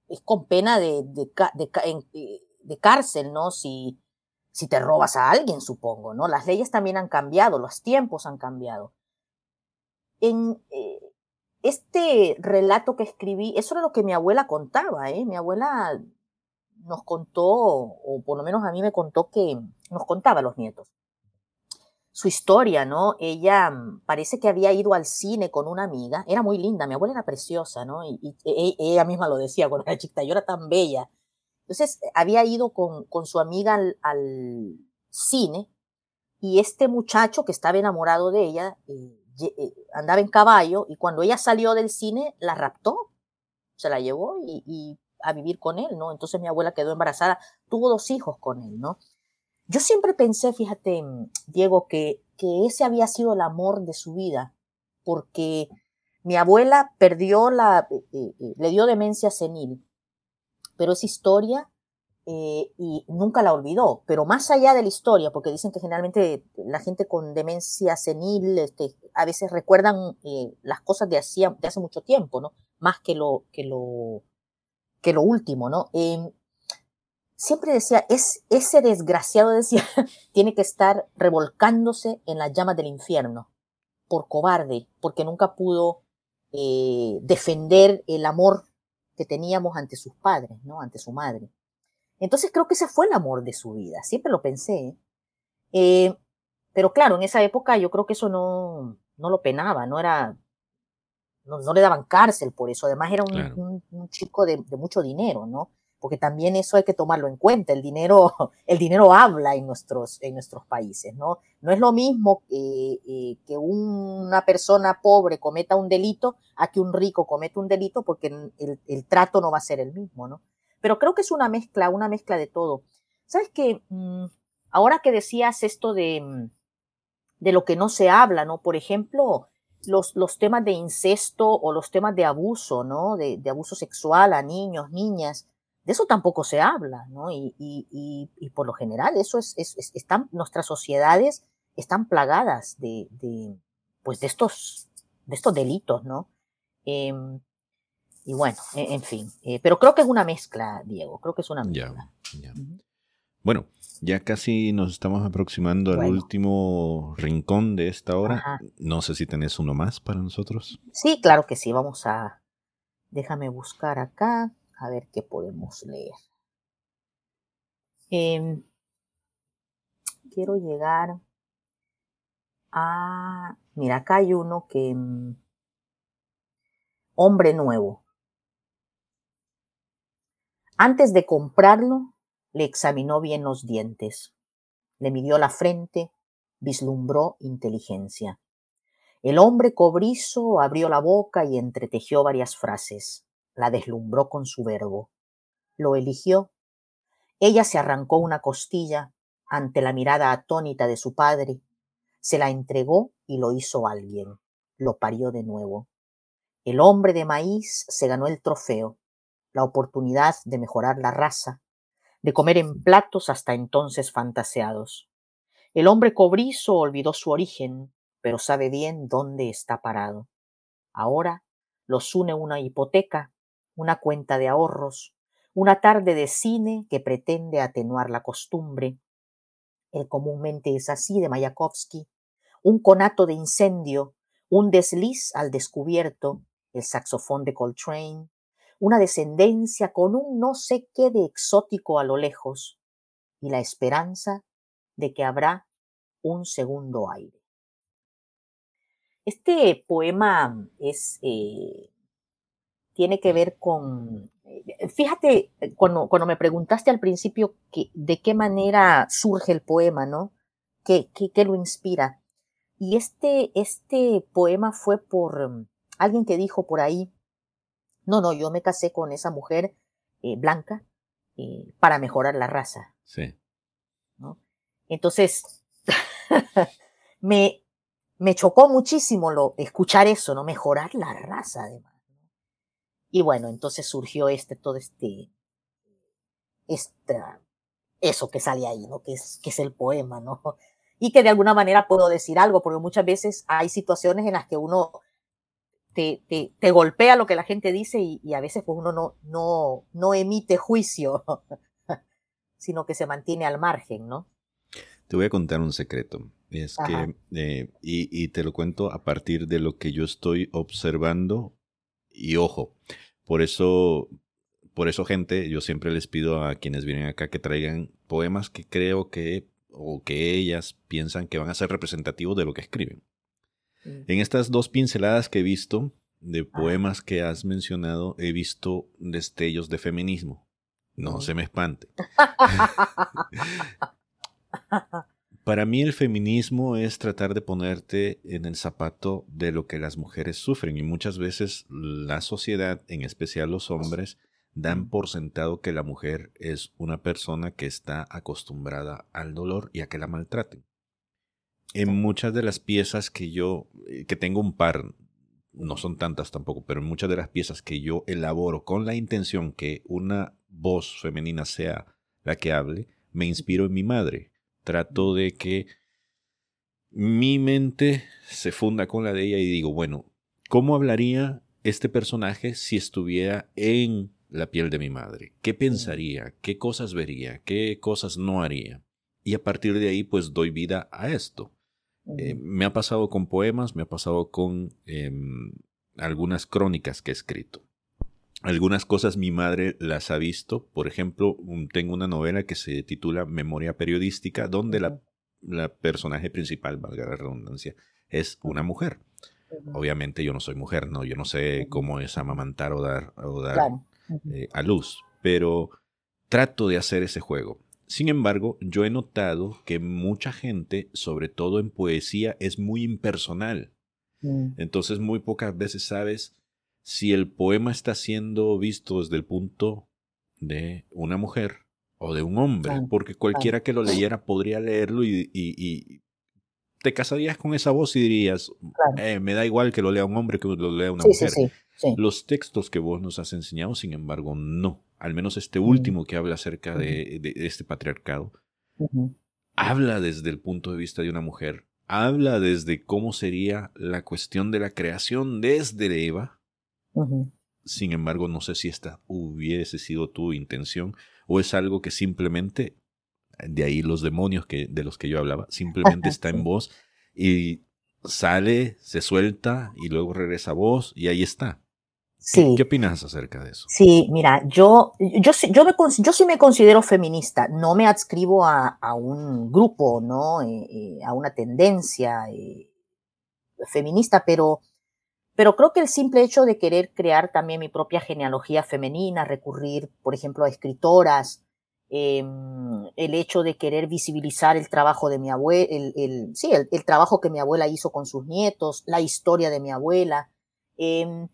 es con pena de, de, de, de, cárcel, ¿no? Si, si te robas a alguien, supongo, ¿no? Las leyes también han cambiado, los tiempos han cambiado. En, eh, este relato que escribí, eso era lo que mi abuela contaba, ¿eh? Mi abuela nos contó, o por lo menos a mí me contó que nos contaba a los nietos. Su historia, ¿no? Ella mm, parece que había ido al cine con una amiga, era muy linda, mi abuela era preciosa, ¿no? Y, e, ella misma lo decía cuando era chiquita, yo era tan bella. Entonces, había ido con, con su amiga al, al, cine y este muchacho que estaba enamorado de ella, eh, andaba en caballo y cuando ella salió del cine la raptó, se la llevó y, a vivir con él, ¿no? Entonces mi abuela quedó embarazada, tuvo dos hijos con él, ¿no? Yo siempre pensé, fíjate, Diego, que, que ese había sido el amor de su vida, porque mi abuela perdió la, eh, eh, le dio demencia senil, pero esa historia eh, y nunca la olvidó. Pero más allá de la historia, porque dicen que generalmente la gente con demencia senil este, a veces recuerdan las cosas de, hacía, de hace mucho tiempo, ¿no? Más que lo, que lo, que lo último, ¿no? Em, siempre decía, es, ese desgraciado decía, tiene que estar revolcándose en las llamas del infierno, por cobarde, porque nunca pudo eh, defender el amor que teníamos ante sus padres, ¿no? Ante su madre. Entonces creo que ese fue el amor de su vida, siempre lo pensé. Eh, pero claro, en esa época yo creo que eso no, no lo penaba, no era, no, no le daban cárcel por eso. Además era un, un, chico de, de, mucho dinero, ¿no? porque también eso hay que tomarlo en cuenta. El dinero, el dinero habla en nuestros, en nuestros países, ¿no? No es lo mismo eh, que una persona pobre cometa un delito a que un rico cometa un delito, porque el, trato no va a ser el mismo, ¿no? Pero creo que es una mezcla, una mezcla de todo. ¿Sabes qué? Mm, ahora que decías esto de, mm, de lo que no se habla, ¿no? Por ejemplo, los, los temas de incesto o los temas de abuso, ¿no? De, de abuso sexual a niños, niñas de eso tampoco se habla, ¿no? Y, y, y, por lo general, eso es, es, están, nuestras sociedades están plagadas de, de, pues de estos, de estos delitos, ¿no? Em, y bueno, e, en, fin, eh, pero creo que es una mezcla, Diego, creo que es una mezcla. Bueno, ya casi nos estamos aproximando al último rincón de esta hora. No sé si tenés uno más para nosotros. Sí, claro que sí, vamos a, déjame buscar acá a ver qué podemos leer. Em, quiero llegar a... Mira, acá hay uno que... Mm, hombre nuevo. Antes de comprarlo, le examinó bien los dientes, le midió la frente, vislumbró inteligencia. El hombre cobrizo abrió la boca y entretejió varias frases la deslumbró con su verbo. Lo eligió. Ella se arrancó una costilla ante la mirada atónita de su padre, se la entregó y lo hizo alguien. Lo parió de nuevo. El hombre de maíz se ganó el trofeo, la oportunidad de mejorar la raza, de comer en platos hasta entonces fantaseados. El hombre cobrizo olvidó su origen, pero sabe bien dónde está parado. Ahora los une una hipoteca una cuenta de ahorros, una tarde de cine que pretende atenuar la costumbre. El comúnmente es así de Mayakovsky, un conato de incendio, un desliz al descubierto, el saxofón de Coltrane, una descendencia con un no sé qué de exótico a lo lejos, y la esperanza de que habrá un segundo aire. Este poema es eh, tiene que ver con, eh, fíjate, cuando, cuando me preguntaste al principio que, de qué manera surge el poema, ¿no? ¿Qué, qué, lo inspira? Y este, este poema fue por mm, alguien que dijo por ahí, no, no, yo me casé con esa mujer eh, blanca eh, para mejorar la raza. Sí. ¿no? Entonces, me, me chocó muchísimo lo, escuchar eso, ¿no? Mejorar la raza, además. Y bueno, entonces surgió este, todo este, esta, eso que sale ahí, ¿no? Que es, que es el poema, ¿no? Y que de alguna manera puedo decir algo, porque muchas veces hay situaciones en las que uno te, te, te golpea lo que la gente dice y, y, a veces pues uno no, no, no emite juicio, sino que se mantiene al margen, ¿no? Te voy a contar un secreto. Es que, eh, y, y, te lo cuento a partir de lo que yo estoy observando y ojo, por eso, por eso gente, yo siempre les pido a quienes vienen acá que traigan poemas que creo que o que ellas piensan que van a ser representativos de lo que escriben. Mm. En estas dos pinceladas que he visto de poemas que has mencionado, he visto destellos de feminismo. No se me espante. Para mí el feminismo es tratar de ponerte en el zapato de lo que las mujeres sufren y muchas veces la sociedad, en especial los hombres, dan por sentado que la mujer es una persona que está acostumbrada al dolor y a que la maltraten. En muchas de las piezas que yo, eh, que tengo un par, no son tantas tampoco, pero en muchas de las piezas que yo elaboro con la intención que una voz femenina sea la que hable, me inspiro en mi madre trato de que mi mente se funda con la de ella y digo, bueno, ¿cómo hablaría este personaje si estuviera en la piel de mi madre? ¿Qué pensaría? ¿Qué cosas vería? ¿Qué cosas no haría? Y a partir de ahí, pues doy vida a esto. Eh, me ha pasado con poemas, me ha pasado con em, algunas crónicas que he escrito. Algunas cosas mi madre las ha visto. Por ejemplo, tengo una novela que se titula Memoria Periodística, donde la, personaje principal, valga la redundancia, es una mujer. Obviamente yo no soy mujer, no, yo no sé cómo es amamantar o dar, eh, a luz, pero trato de hacer ese juego. Sin embargo, yo he notado que mucha gente, sobre todo en poesía, es muy impersonal. Mm. Entonces muy pocas veces sabes si el poema está siendo visto desde el punto de una mujer o de un hombre, porque cualquiera que lo leyera podría leerlo y, te casarías con esa voz y dirías, eh, me da igual que lo lea un hombre que lo lea una mujer. Los textos que vos nos has enseñado, sin embargo, no. Al menos este último que habla acerca de, este patriarcado, habla desde el punto de vista de una mujer, habla desde cómo sería la cuestión de la creación desde Eva, sin embargo, no sé si esta hubiese sido tu intención o es algo que simplemente, de ahí los demonios que, de los que yo hablaba, simplemente está en vos y sale, se suelta y luego regresa a vos y ahí está. Sí. ¿Qué, opinas acerca de eso? Sí, mira, yo, yo, yo, me, yo sí me considero feminista, no me adscribo a, a un grupo, ¿no? Eh, eh, a una tendencia eh, feminista, pero pero creo que el simple hecho de querer crear también mi propia genealogía femenina, recurrir, por ejemplo, a escritoras, em, el hecho de querer visibilizar el trabajo de mi abuela, el, sí, el, trabajo que mi abuela hizo con sus nietos, la historia de mi abuela, em,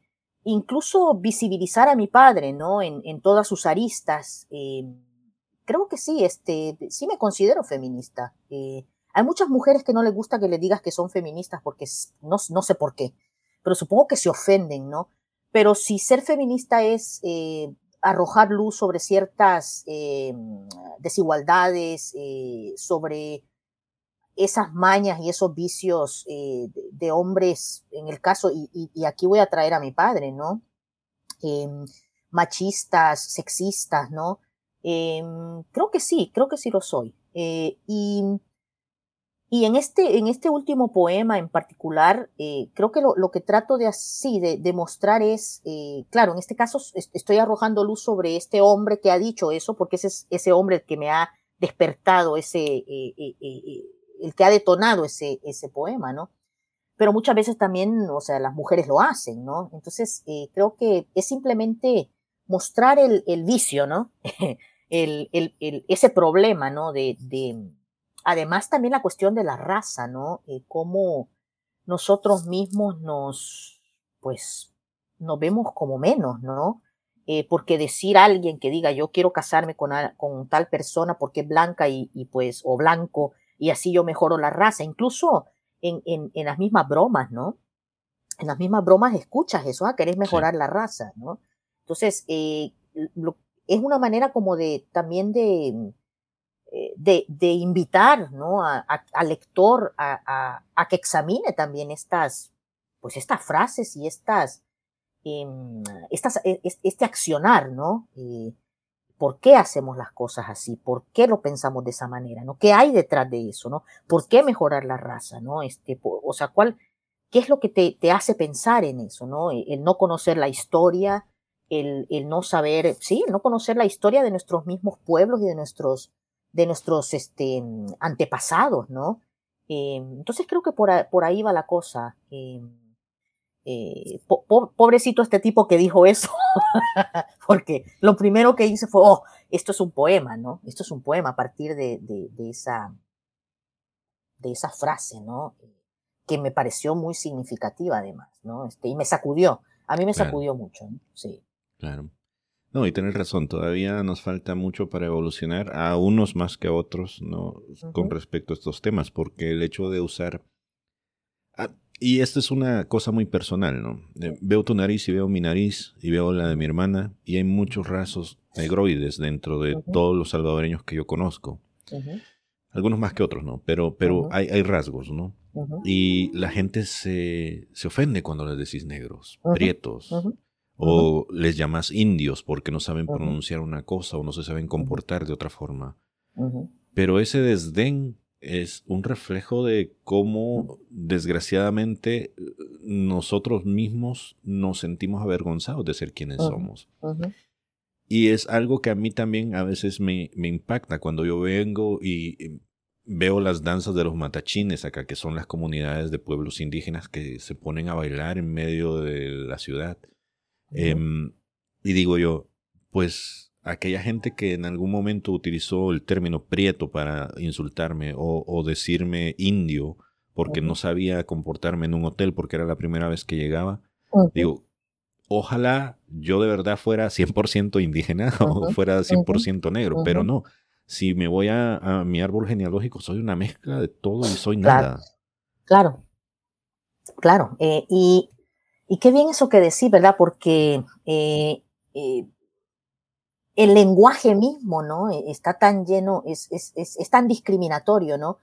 incluso visibilizar a mi padre, ¿no? En, todas sus aristas. Em, creo que sí, este, sí me considero feminista. Eh, hay muchas mujeres que no les gusta que le digas que son feministas porque no, no sé por qué pero supongo que se ofenden, ¿no? Pero si ser feminista es eh, arrojar luz sobre ciertas eh, desigualdades, eh, sobre esas mañas y esos vicios de, hombres, en el caso, y, aquí voy a traer a mi padre, ¿no? Em, machistas, sexistas, ¿no? Em, creo que sí, creo que sí lo soy. y y en este, en este último poema en particular, eh, creo que lo, que trato de así, de, mostrar es, eh, claro, en este caso estoy arrojando luz sobre este hombre que ha dicho eso, porque ese es ese hombre que me ha despertado ese, eh, el que ha detonado ese, ese poema, ¿no? Pero muchas veces también, o sea, las mujeres lo hacen, ¿no? Entonces, creo que es simplemente mostrar el, el vicio, ¿no? el, el, ese problema, ¿no? de Además, también la cuestión de la raza, ¿no? Eh, cómo nosotros mismos nos, pues, nos vemos como menos, ¿no? Eh, porque decir a alguien que diga yo quiero casarme con, con tal persona porque es blanca y, pues, o blanco, y así yo mejoro la raza, incluso en, en, en las mismas bromas, ¿no? En las mismas bromas escuchas eso, ah, querés mejorar la raza, ¿no? Entonces, eh, es una manera como de también de, eh, de, invitar ¿no? al lector a, que examine también estas, pues estas frases y estas, em, estas e, este accionar, ¿no? Eh, ¿Por qué hacemos las cosas así? ¿Por qué lo pensamos de esa manera? ¿no? ¿Qué hay detrás de eso? ¿no? ¿Por qué mejorar la raza? ¿no? Este, o sea, ¿cuál, ¿qué es lo que te, te, hace pensar en eso? ¿no? El no conocer la historia, el, el no saber, sí, el no conocer la historia de nuestros mismos pueblos y de nuestros, de nuestros este, antepasados, ¿no? Eh, entonces creo que por, ahí va la cosa. Eh, eh, pobrecito este tipo que dijo eso, porque lo primero que hice fue, oh, esto es un poema, ¿no? Esto es un poema a partir de, esa, de esa frase, ¿no? Que me pareció muy significativa además, ¿no? Este, y me sacudió, a mí me sacudió mucho, ¿no? Sí. Claro. No, y tienes razón, todavía nos falta mucho para evolucionar, a unos más que a otros, ¿no? Con respecto a estos temas, porque el hecho de usar... Ah, y esto es una cosa muy personal, ¿no? Eh, veo tu nariz y veo mi nariz y veo la de mi hermana y hay muchos rasgos negroides dentro de todos los salvadoreños que yo conozco. Algunos más que otros, ¿no? Pero, pero hay, hay, rasgos, ¿no? Y la gente se, se, ofende cuando les decís negros, prietos, o les llamas indios porque no saben pronunciar una cosa o no se saben comportar de otra forma. Pero ese desdén es un reflejo de cómo desgraciadamente nosotros mismos nos sentimos avergonzados de ser quienes somos. Y es algo que a mí también a veces me, me impacta cuando yo vengo y veo las danzas de los matachines acá, que son las comunidades de pueblos indígenas que se ponen a bailar en medio de la ciudad. Em, y digo yo, pues aquella gente que en algún momento utilizó el término prieto para insultarme o, decirme indio porque no sabía comportarme en un hotel porque era la primera vez que llegaba, digo, ojalá yo de verdad fuera 100% indígena o fuera 100% negro, pero no. Si me voy a, mi árbol genealógico, soy una mezcla de todo y soy nada. Claro, claro. Eh, y y qué bien eso que decís, ¿verdad? Porque eh, eh, el lenguaje mismo, ¿no? E, está tan lleno, es, es, es, tan discriminatorio, ¿no?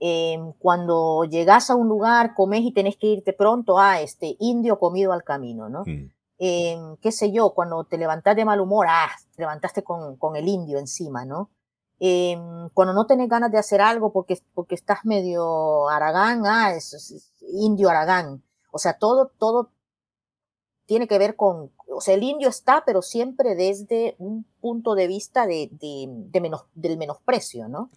Em, cuando llegas a un lugar, comes y tenés que irte pronto, a ah, este indio comido al camino, ¿no? Mm. Em, qué sé yo, cuando te levantas de mal humor, ah, te levantaste con, con el indio encima, ¿no? Em, cuando no tenés ganas de hacer algo porque, porque estás medio aragán, ah, es indio aragán. O sea, todo, todo tiene que ver con, o sea, el indio está, pero siempre desde un punto de vista de, de, menos, del menosprecio, ¿no?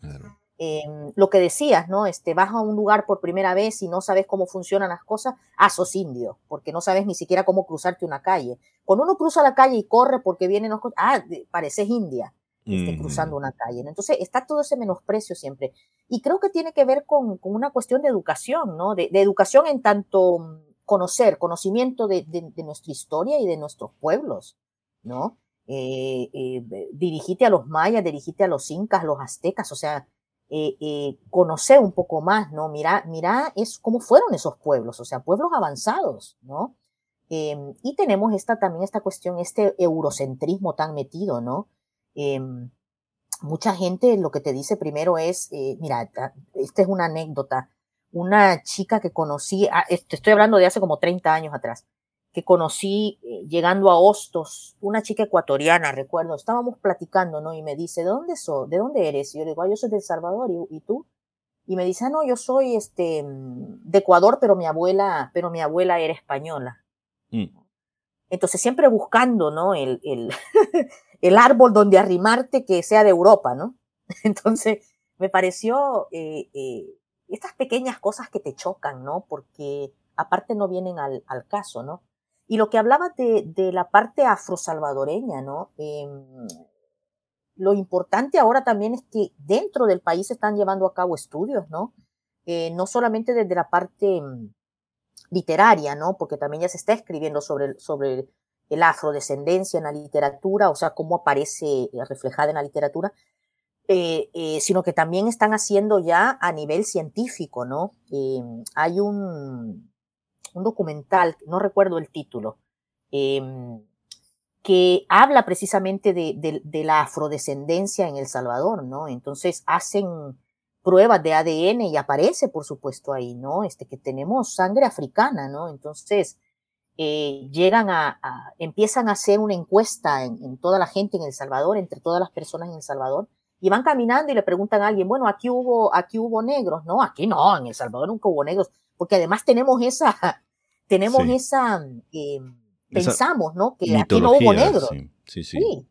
Em, lo que decías, ¿no? Este, vas a un lugar por primera vez y no sabes cómo funcionan las cosas, ah, sos indio, porque no sabes ni siquiera cómo cruzarte una calle. Cuando uno cruza la calle y corre porque vienen los ah, pareces india, este, cruzando una calle. Entonces, está todo ese menosprecio siempre. Y creo que tiene que ver con, con una cuestión de educación, ¿no? De, de educación en tanto conocer, conocimiento de, nuestra historia y de nuestros pueblos, ¿no? Eh, eh, dirigite a los mayas, dirigite a los incas, los aztecas, o sea, eh conocer un poco más, ¿no? Mira, mira es cómo fueron esos pueblos, o sea, pueblos avanzados, ¿no? Em, y tenemos esta, también esta cuestión, este eurocentrismo tan metido, ¿no? Em, mucha gente lo que te dice primero es, mira, esta es una anécdota, una chica que conocí, ah, estoy hablando de hace como 30 años atrás, que conocí eh, llegando a Hostos, una chica ecuatoriana, recuerdo, estábamos platicando, ¿no? Y me dice, ¿de dónde soy? ¿De dónde eres? Y yo le digo, ah, yo soy de El Salvador, ¿y, tú? Y me dice, ah, no, yo soy este, mm, de Ecuador, pero mi abuela, pero mi abuela era española. Mm. Entonces, siempre buscando, ¿no? El, el, el árbol donde arrimarte que sea de Europa, ¿no? Entonces, me pareció eh, eh, estas pequeñas cosas que te chocan, ¿no? Porque aparte no vienen al, al caso, ¿no? Y lo que hablaba de, de la parte afrosalvadoreña, ¿no? Em, lo importante ahora también es que dentro del país se están llevando a cabo estudios, ¿no? Eh, no solamente desde la parte mm, literaria, ¿no? Porque también ya se está escribiendo sobre, sobre el afrodescendencia en la literatura, o sea, cómo aparece eh, reflejada en la literatura, eh, eh, sino que también están haciendo ya a nivel científico, ¿no? Eh, hay un, un, documental, no recuerdo el título, que habla precisamente de, de, la afrodescendencia en El Salvador, ¿no? Entonces hacen pruebas de ADN y aparece, por supuesto, ahí, ¿no? Este, que tenemos sangre africana, ¿no? Entonces, llegan a, empiezan a hacer una encuesta en, en, toda la gente en El Salvador, entre todas las personas en El Salvador, y van caminando y le preguntan a alguien, bueno, aquí hubo, aquí hubo negros, no, aquí no, en El Salvador nunca hubo negros, porque además tenemos esa, tenemos esa, eh, pensamos, ¿no? Que aquí no hubo negros. Sí, sí. sí.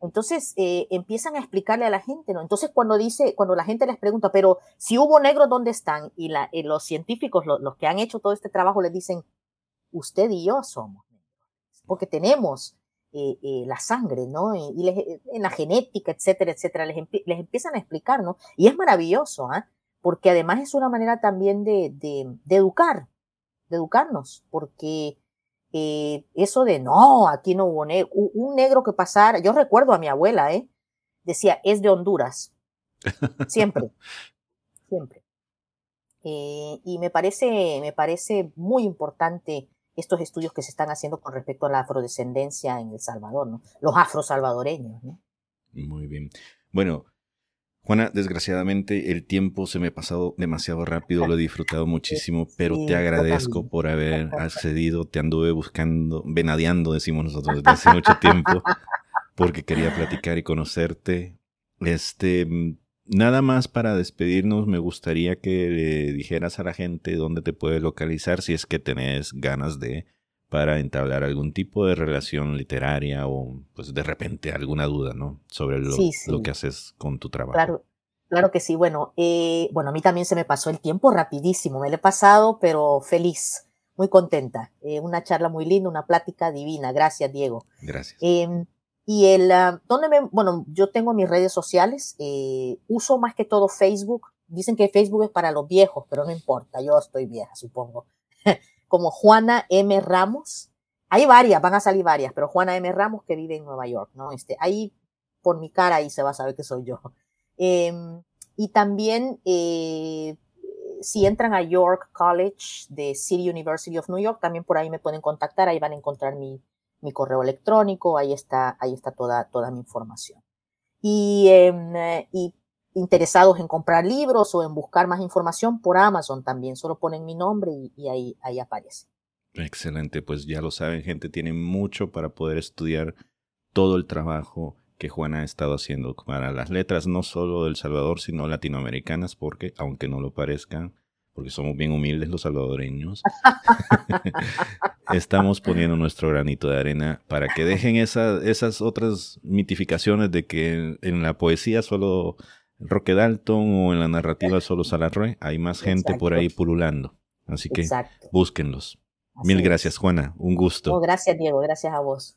Entonces eh, empiezan a explicarle a la gente, ¿no? Entonces cuando dice, cuando la gente les pregunta, pero si hubo negros, ¿dónde están? Y la, eh, los científicos, los que han hecho todo este trabajo, les dicen, usted y yo somos negros, porque tenemos eh, eh, la sangre, ¿no? Y, eh, en la genética, etcétera, etcétera, les, les, empiezan a explicar, ¿no? Y es maravilloso, ¿ah? porque además es una manera también de, de, educar, de educarnos, porque eh, eso de no, aquí no hubo negro, un negro que pasara, yo recuerdo a mi abuela, ¿eh? decía, es de Honduras, siempre, siempre. Eh, y me parece, me parece muy importante estos estudios que se están haciendo con respecto a la afrodescendencia en El Salvador, ¿no? Los afrosalvadoreños, ¿no? Muy bien. Bueno, Juana, desgraciadamente el tiempo se me ha pasado demasiado rápido, lo he disfrutado muchísimo, pero te agradezco por haber accedido, te anduve buscando, venadeando, decimos nosotros desde hace mucho tiempo, porque quería platicar y conocerte. Este, nada más para despedirnos, me gustaría que le dijeras a la gente dónde te puede localizar si es que tenés ganas de para entablar algún tipo de relación literaria o pues de repente alguna duda, ¿no? Sobre lo, lo que haces con tu trabajo. Claro, claro que sí. Bueno, eh, bueno, a mí también se me pasó el tiempo rapidísimo. Me lo he pasado, pero feliz, muy contenta. Eh, una charla muy linda, una plática divina. Gracias, Diego. Gracias. Em, y el, uh, ¿dónde me, bueno, yo tengo mis redes sociales, eh, uso más que todo Facebook. Dicen que Facebook es para los viejos, pero no importa, yo estoy vieja, supongo. como Juana M. Ramos. Hay varias, van a salir varias, pero Juana M. Ramos que vive en Nueva York, ¿no? Este, ahí por mi cara ahí se va a saber que soy yo. Em, y también eh, si entran a York College de City University of New York, también por ahí me pueden contactar, ahí van a encontrar mi, mi correo electrónico, ahí está, ahí está toda, toda mi información. Y, em, y interesados en comprar libros o en buscar más información por Amazon también. Solo ponen mi nombre y, ahí, ahí aparece. Excelente, pues ya lo saben, gente, tienen mucho para poder estudiar todo el trabajo que Juana ha estado haciendo para las letras, no solo del Salvador, sino latinoamericanas, porque, aunque no lo parezcan, porque somos bien humildes los salvadoreños, estamos poniendo nuestro granito de arena para que dejen esas otras mitificaciones de que en la poesía solo Roque Dalton o en la narrativa solo Salarroe, hay más gente por ahí pululando. Así que búsquenlos. Mil gracias, Juana. Un gusto. gracias, Diego. Gracias a vos.